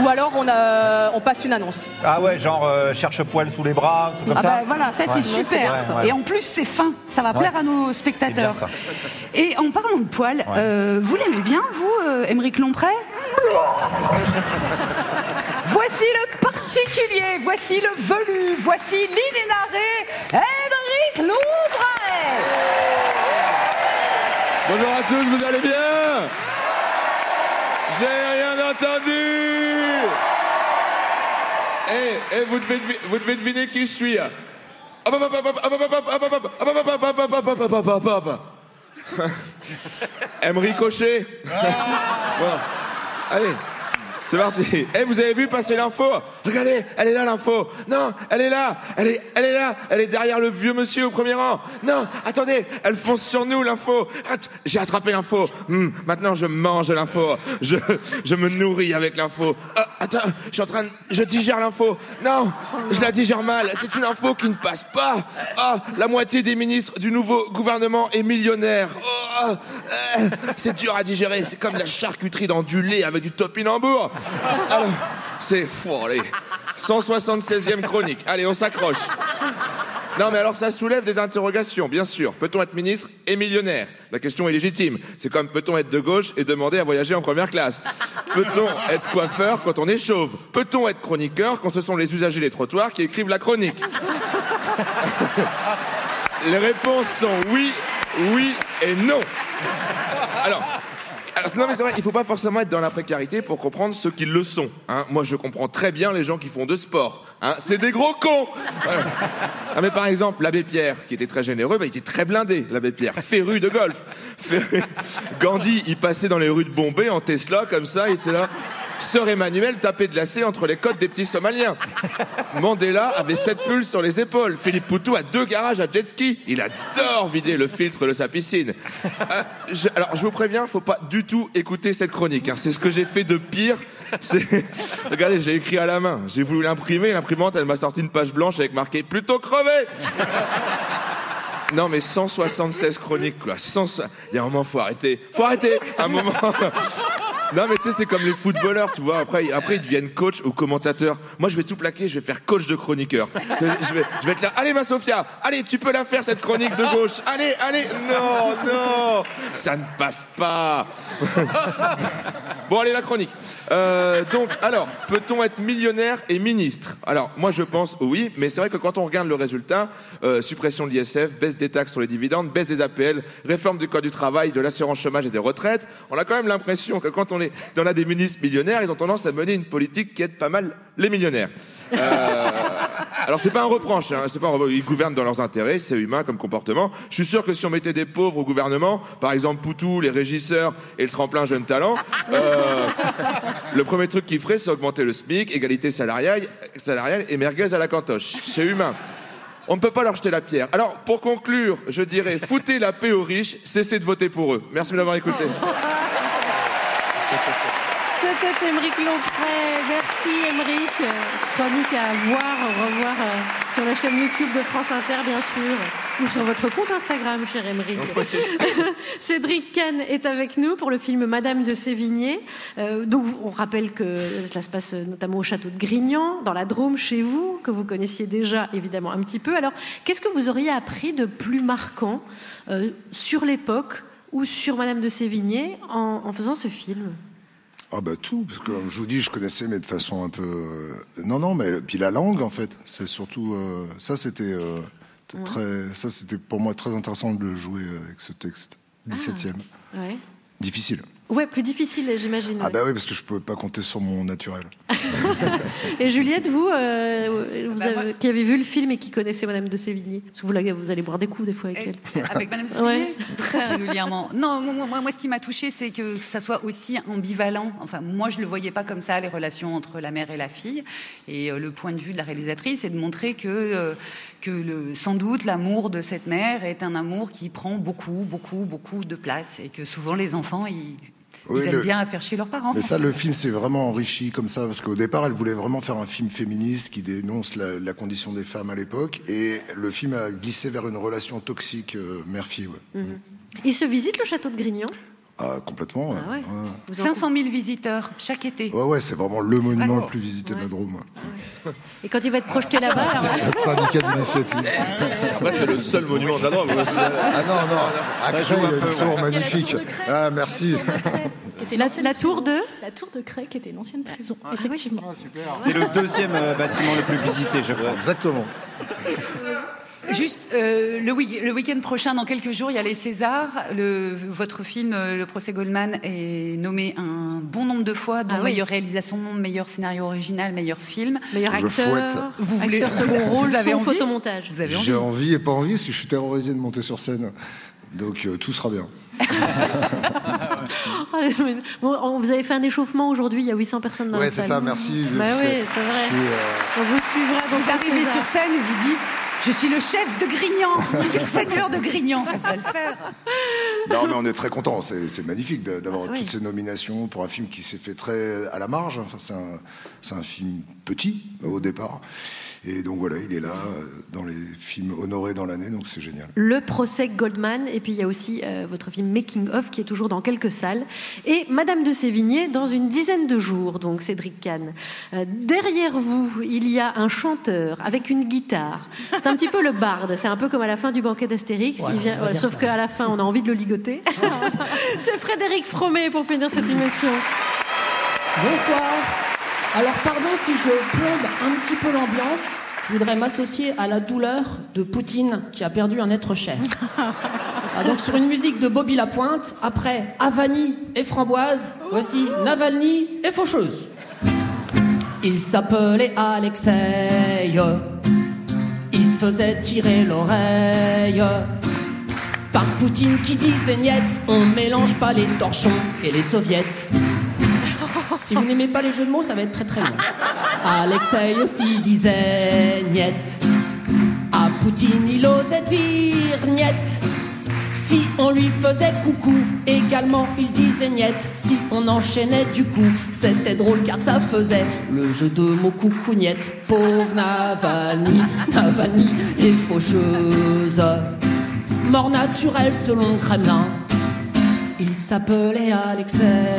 Ou alors on, a, on passe une annonce. Ah ouais, genre euh, cherche poil sous les bras, truc comme Ah ça. bah voilà, ça c'est super. Ouais, ouais. Et en plus c'est fin, ça va Ouais. plaire à nos spectateurs. Et en parlant de poils, euh, vous l'aimez bien vous, euh, Émeric Lompré Voici le particulier, voici le velu, voici l'inénarré Émeric Lompré Bonjour à tous, vous allez bien? J'ai rien entendu Eh, hey, vous, devez, deviner qui je suis. Emery Cochet. Allez c'est parti. Eh, vous avez vu passer l'info Regardez, elle est là l'info. Non, elle est là. Elle est, elle est là. Elle est derrière le vieux monsieur au premier rang. Non, attendez, elle fonce sur nous l'info. J'ai attrapé l'info. Hmm, maintenant je mange l'info. Je, je me nourris avec l'info. Ah, attends, je suis en train de, je digère l'info. Non, je la digère mal. C'est une info qui ne passe pas. Ah, la moitié des ministres du nouveau gouvernement est millionnaire. Oh, euh, c'est dur à digérer. C'est comme la charcuterie dans du lait avec du topinambour. Alors, c'est fou, allez. 176e chronique. Allez, on s'accroche. Non, mais alors ça soulève des interrogations, bien sûr. Peut-on être ministre et millionnaire? La question est légitime. C'est comme peut-on être de gauche et demander à voyager en première classe? Peut-on être coiffeur quand on est chauve? Peut-on être chroniqueur quand ce sont les usagers des trottoirs qui écrivent la chronique? Les réponses sont oui, oui et non. Alors, Non mais c'est vrai, il faut pas forcément être dans la précarité pour comprendre ceux qui le sont. hein. Moi, je comprends très bien les gens qui font de sport. hein. C'est des gros cons. Ah, mais par exemple, l'abbé Pierre, qui était très généreux, bah, il était très blindé. L'abbé Pierre, féru de golf. Gandhi, il passait dans les rues de Bombay en Tesla comme ça, il était là. Sœur Emmanuel tapait de lacet entre les côtes des petits Somaliens. Mandela avait sept pulls sur les épaules. Philippe Poutou a deux garages à jet ski. Il adore vider le filtre de sa piscine. Euh, alors, je vous préviens, faut pas du tout écouter cette chronique. hein. C'est ce que j'ai fait de pire. Regardez, j'ai écrit à la main. J'ai voulu l'imprimer. L'imprimante, elle m'a sorti une page blanche avec marqué plutôt crevé. Non, mais 176 chroniques, quoi. 100 Il y a un moment, faut arrêter. Faut arrêter. Un moment. Non, mais tu sais, c'est comme les footballeurs, tu vois. Après, après, ils deviennent coach ou commentateurs. Moi, je vais tout plaquer, je vais faire coach de chroniqueur. Je vais, je vais être là. Allez, ma Sophia, allez, tu peux la faire, cette chronique de gauche. Allez, allez. Non, non. Ça ne passe pas. Bon, allez, la chronique. Euh, donc, alors, peut-on être millionnaire et ministre? Alors, moi, je pense oui, mais c'est vrai que quand on regarde le résultat, euh, suppression de l'ISF, baisse des taxes sur les dividendes, baisse des APL, réforme du code du travail, de l'assurance chômage et des retraites, on a quand même l'impression que quand on, est, on a des ministres millionnaires, ils ont tendance à mener une politique qui aide pas mal les millionnaires. Euh, alors, c'est pas un reproche, hein, pas un reproche. ils gouvernent dans leurs intérêts, c'est humain comme comportement. Je suis sûr que si on mettait des pauvres au gouvernement, par exemple Poutou, les régisseurs et le tremplin jeune talent, euh, le premier truc qu'ils feraient, c'est augmenter le SMIC, égalité salariale, salariale et merguez à la cantoche. C'est humain. On ne peut pas leur jeter la pierre. Alors, pour conclure, je dirais, foutez la paix aux riches, cessez de voter pour eux. Merci de m'avoir écouté. C'était Émeric Lompré. Merci Émeric. Chronique à voir, revoir euh, sur la chaîne YouTube de France Inter, bien sûr, ou sur votre compte Instagram, cher Émeric. Cédric Kahn est avec nous pour le film Madame de Sévigné. Euh, donc, on rappelle que cela se passe notamment au château de Grignan, dans la Drôme, chez vous, que vous connaissiez déjà évidemment un petit peu. Alors, qu'est-ce que vous auriez appris de plus marquant euh, sur l'époque ou sur Madame de Sévigné en, en faisant ce film Ah bah tout, parce que comme je vous dis, je connaissais, mais de façon un peu... euh, Non, non, mais puis la langue, en fait, c'est surtout... euh, Ça, c'était euh, Ouais. très... Ça, c'était pour moi très intéressant de le jouer avec ce texte. 17e. Ouais. Difficile. Ouais, plus difficile, j'imagine. Ah bah oui, parce que je pouvais pas compter sur mon naturel. Et Juliette, vous, euh, vous avez- qui avez vu le film et qui connaissez Madame de Sévigné? Parce que vous, vous allez boire des coups des fois avec elle. Avec Madame Ouais. Sévigné? Très régulièrement. Non, moi, moi, moi, ce qui m'a touché, c'est que ça soit aussi ambivalent. Enfin, moi, je le voyais pas comme ça, les relations entre la mère et la fille. Et euh, le point de vue de la réalisatrice, c'est de montrer que, euh, que le, sans doute, l'amour de cette mère est un amour qui prend beaucoup, beaucoup, beaucoup de place. Et que souvent, les enfants, ils, Oui, ils aiment le- bien à faire chez leurs parents. Mais ça, le film s'est vraiment enrichi comme ça, parce qu'au départ, elle voulait vraiment faire un film féministe qui dénonce la, la condition des femmes à l'époque, et le film a glissé vers une relation toxique euh, mère-fille. ouais. Mhm. Il se visite le château de Grignan? Ah, complètement. ouais. Ah ouais. Ouais. Vous en- 500 000 visiteurs chaque été. Ouais, ouais, c'est vraiment le monument le plus visité de la Drôme. ouais. Et quand il va être projeté là-bas, alors- C'est un syndicat d'initiative. Après, c'est le seul monument de la Drôme. Ah non, non, à joue il y a une tour magnifique. Ah, merci. La- la tour de La tour de Cray, qui était une ancienne prison, Ah effectivement. C'est le deuxième euh, bâtiment le plus visité, je crois. Exactement. Juste euh, le, week- le week-end prochain, dans quelques jours, il y a les Césars. Le, votre film, euh, Le procès Goldman, est nommé un bon nombre de fois, dont Ah oui. meilleure réalisation, meilleur scénario original, meilleur film. Meilleur Je acteur, fouette. Vous voulez- acteur second rôle, vous avez envie photomontage. Vous avez envie J'ai envie et pas envie, parce que je suis terrorisé de monter sur scène. Donc euh, tout sera bien. Bon, on- vous avez fait un échauffement aujourd'hui, il y a 800 personnes dans Ouais, la c'est salle. ça, merci. Bah oui, c'est vrai. je suis, euh, On vous suivra dans Vous arrivez sur scène et vous dites Je suis le chef de Grignan, je suis le seigneur de Grignan, ça va le faire. Non, mais on est très content. C'est c'est magnifique d'avoir Ah oui. toutes ces nominations pour un film qui s'est fait très à la marge. Enfin, c'est un, c'est un film petit au départ. Et donc voilà, il est là euh, dans les films honorés dans l'année, donc c'est génial. Le procès Goldman, et puis il y a aussi euh, votre film Making of qui est toujours dans quelques salles, et Madame de Sévigné dans une dizaine de jours, donc Cédric Kahn. Euh, derrière vous, il y a un chanteur avec une guitare. C'est un petit peu le barde, c'est un peu comme à la fin du banquet d'Astérix, Ouais, vient- ouais, sauf qu'à la fin on a envie de le ligoter. c'est Frédéric Fromet pour finir cette émission. Bonsoir. Alors pardon si je plombe un petit peu l'ambiance, je voudrais m'associer à la douleur de Poutine qui a perdu un être cher. Ah, donc sur une musique de Bobby Lapointe, après Avani et Framboise, voici Navalny et Faucheuse. Il s'appelait Alexei, il se faisait tirer l'oreille. Par Poutine qui disait niette, on mélange pas les torchons et les soviets. Si vous n'aimez pas les jeux de mots, ça va être très très long. Alexei aussi disait niette. À Poutine, il osait dire niette. Si on lui faisait coucou, également il disait niette. Si on enchaînait du coup, c'était drôle car ça faisait le jeu de mots coucou niette. Pauvre Navalny, Navalny et faucheuse. Mort naturel selon le Kremlin. Il s'appelait Alexei.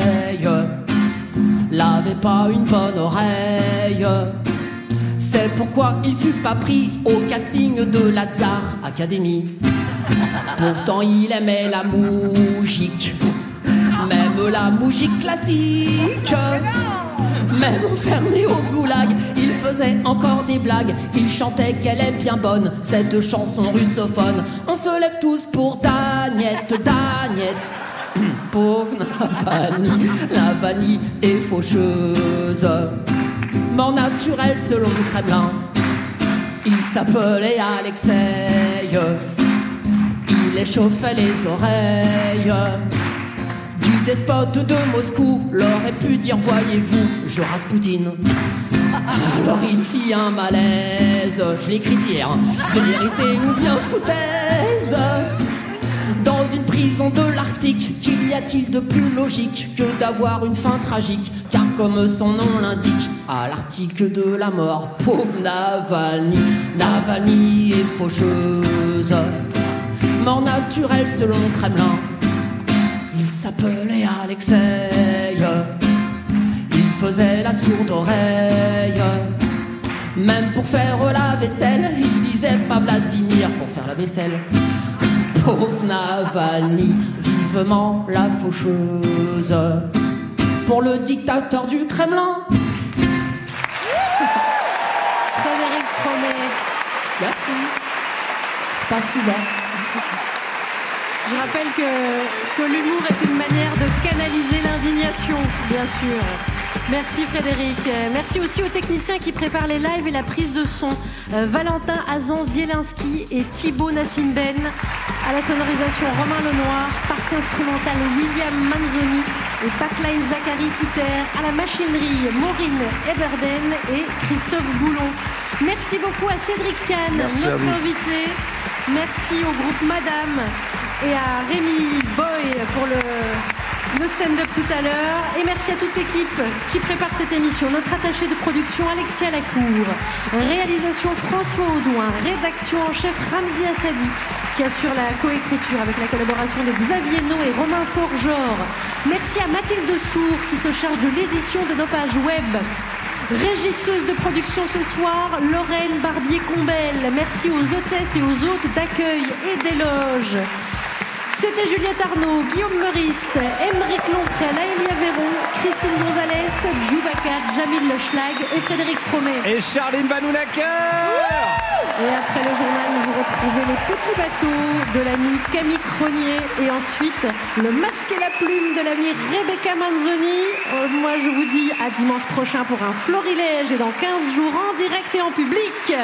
L'avait pas une bonne oreille. C'est pourquoi il fut pas pris au casting de la Tsar Academy. Pourtant il aimait la musique, même la musique classique. Même enfermé au goulag, il faisait encore des blagues. Il chantait qu'elle est bien bonne, cette chanson russophone. On se lève tous pour Dagnette, Dagnette. Pauvre Navalny, Navalny est faucheuse. Mort naturel selon le Kremlin. Il s'appelait Alexei. Il échauffait les oreilles. Du despote de Moscou, l'aurait pu dire Voyez-vous, je Raspoutine. Alors il fit un malaise, je l'écris hier, vérité ou bien foutaise? Prison de l'Arctique, qu'y a-t-il de plus logique que d'avoir une fin tragique? Car comme son nom l'indique, à l'article de la mort, pauvre Navalny, Navalny est faucheuse. Mort naturel selon Kremlin, il s'appelait Alexei. Il faisait la sourde oreille. Même pour faire la vaisselle, il disait pas Vladimir pour faire la vaisselle. Pauvre Navalny, vivement la faucheuse. Pour le dictateur du Kremlin. Frédéric Fromet. Merci. Spasiba. Je rappelle que, que l'humour est une manière de canaliser l'indignation, bien sûr. Merci Frédéric. Euh, Merci aussi aux techniciens qui préparent les lives et la prise de son. Euh, Valentin Azan Zielinski et Thibaut Nassim Ben. À la sonorisation Romain Lenoir, parc instrumental William Manzoni et backline Zachary Peter. À la machinerie Maureen Eberden et Christophe Boulon. Merci beaucoup à Cédric Kahn, Merci notre invité. Merci au groupe Madame et à Rémi Boy pour le, le stand-up tout à l'heure. Et merci à toute l'équipe qui prépare cette émission. Notre attaché de production Alexia Lacour. Réalisation François Audouin. Rédaction en chef Ramzi Assadi qui assure la coécriture avec la collaboration de Xavier No et Romain Forgeor. Merci à Mathilde Sour qui se charge de l'édition de nos pages web. Régisseuse de production ce soir, Lorraine Barbier-Combel. Merci aux hôtesses et aux hôtes d'accueil et d'éloge. C'était Juliette Arnaud, Guillaume Meurice, Émeric Lompré, Laëlia Véron, Christine Gonzalez, Joubacar, Jamil Schlag et Frédéric Fromet. Et Charline Vanounacker Et après le journal, vous retrouvez les petits bateaux de l'ami Camille Cronier et ensuite le masque et la plume de l'ami Rebecca Manzoni. Euh, moi, je vous dis à dimanche prochain pour un florilège et dans 15 jours en direct et en public.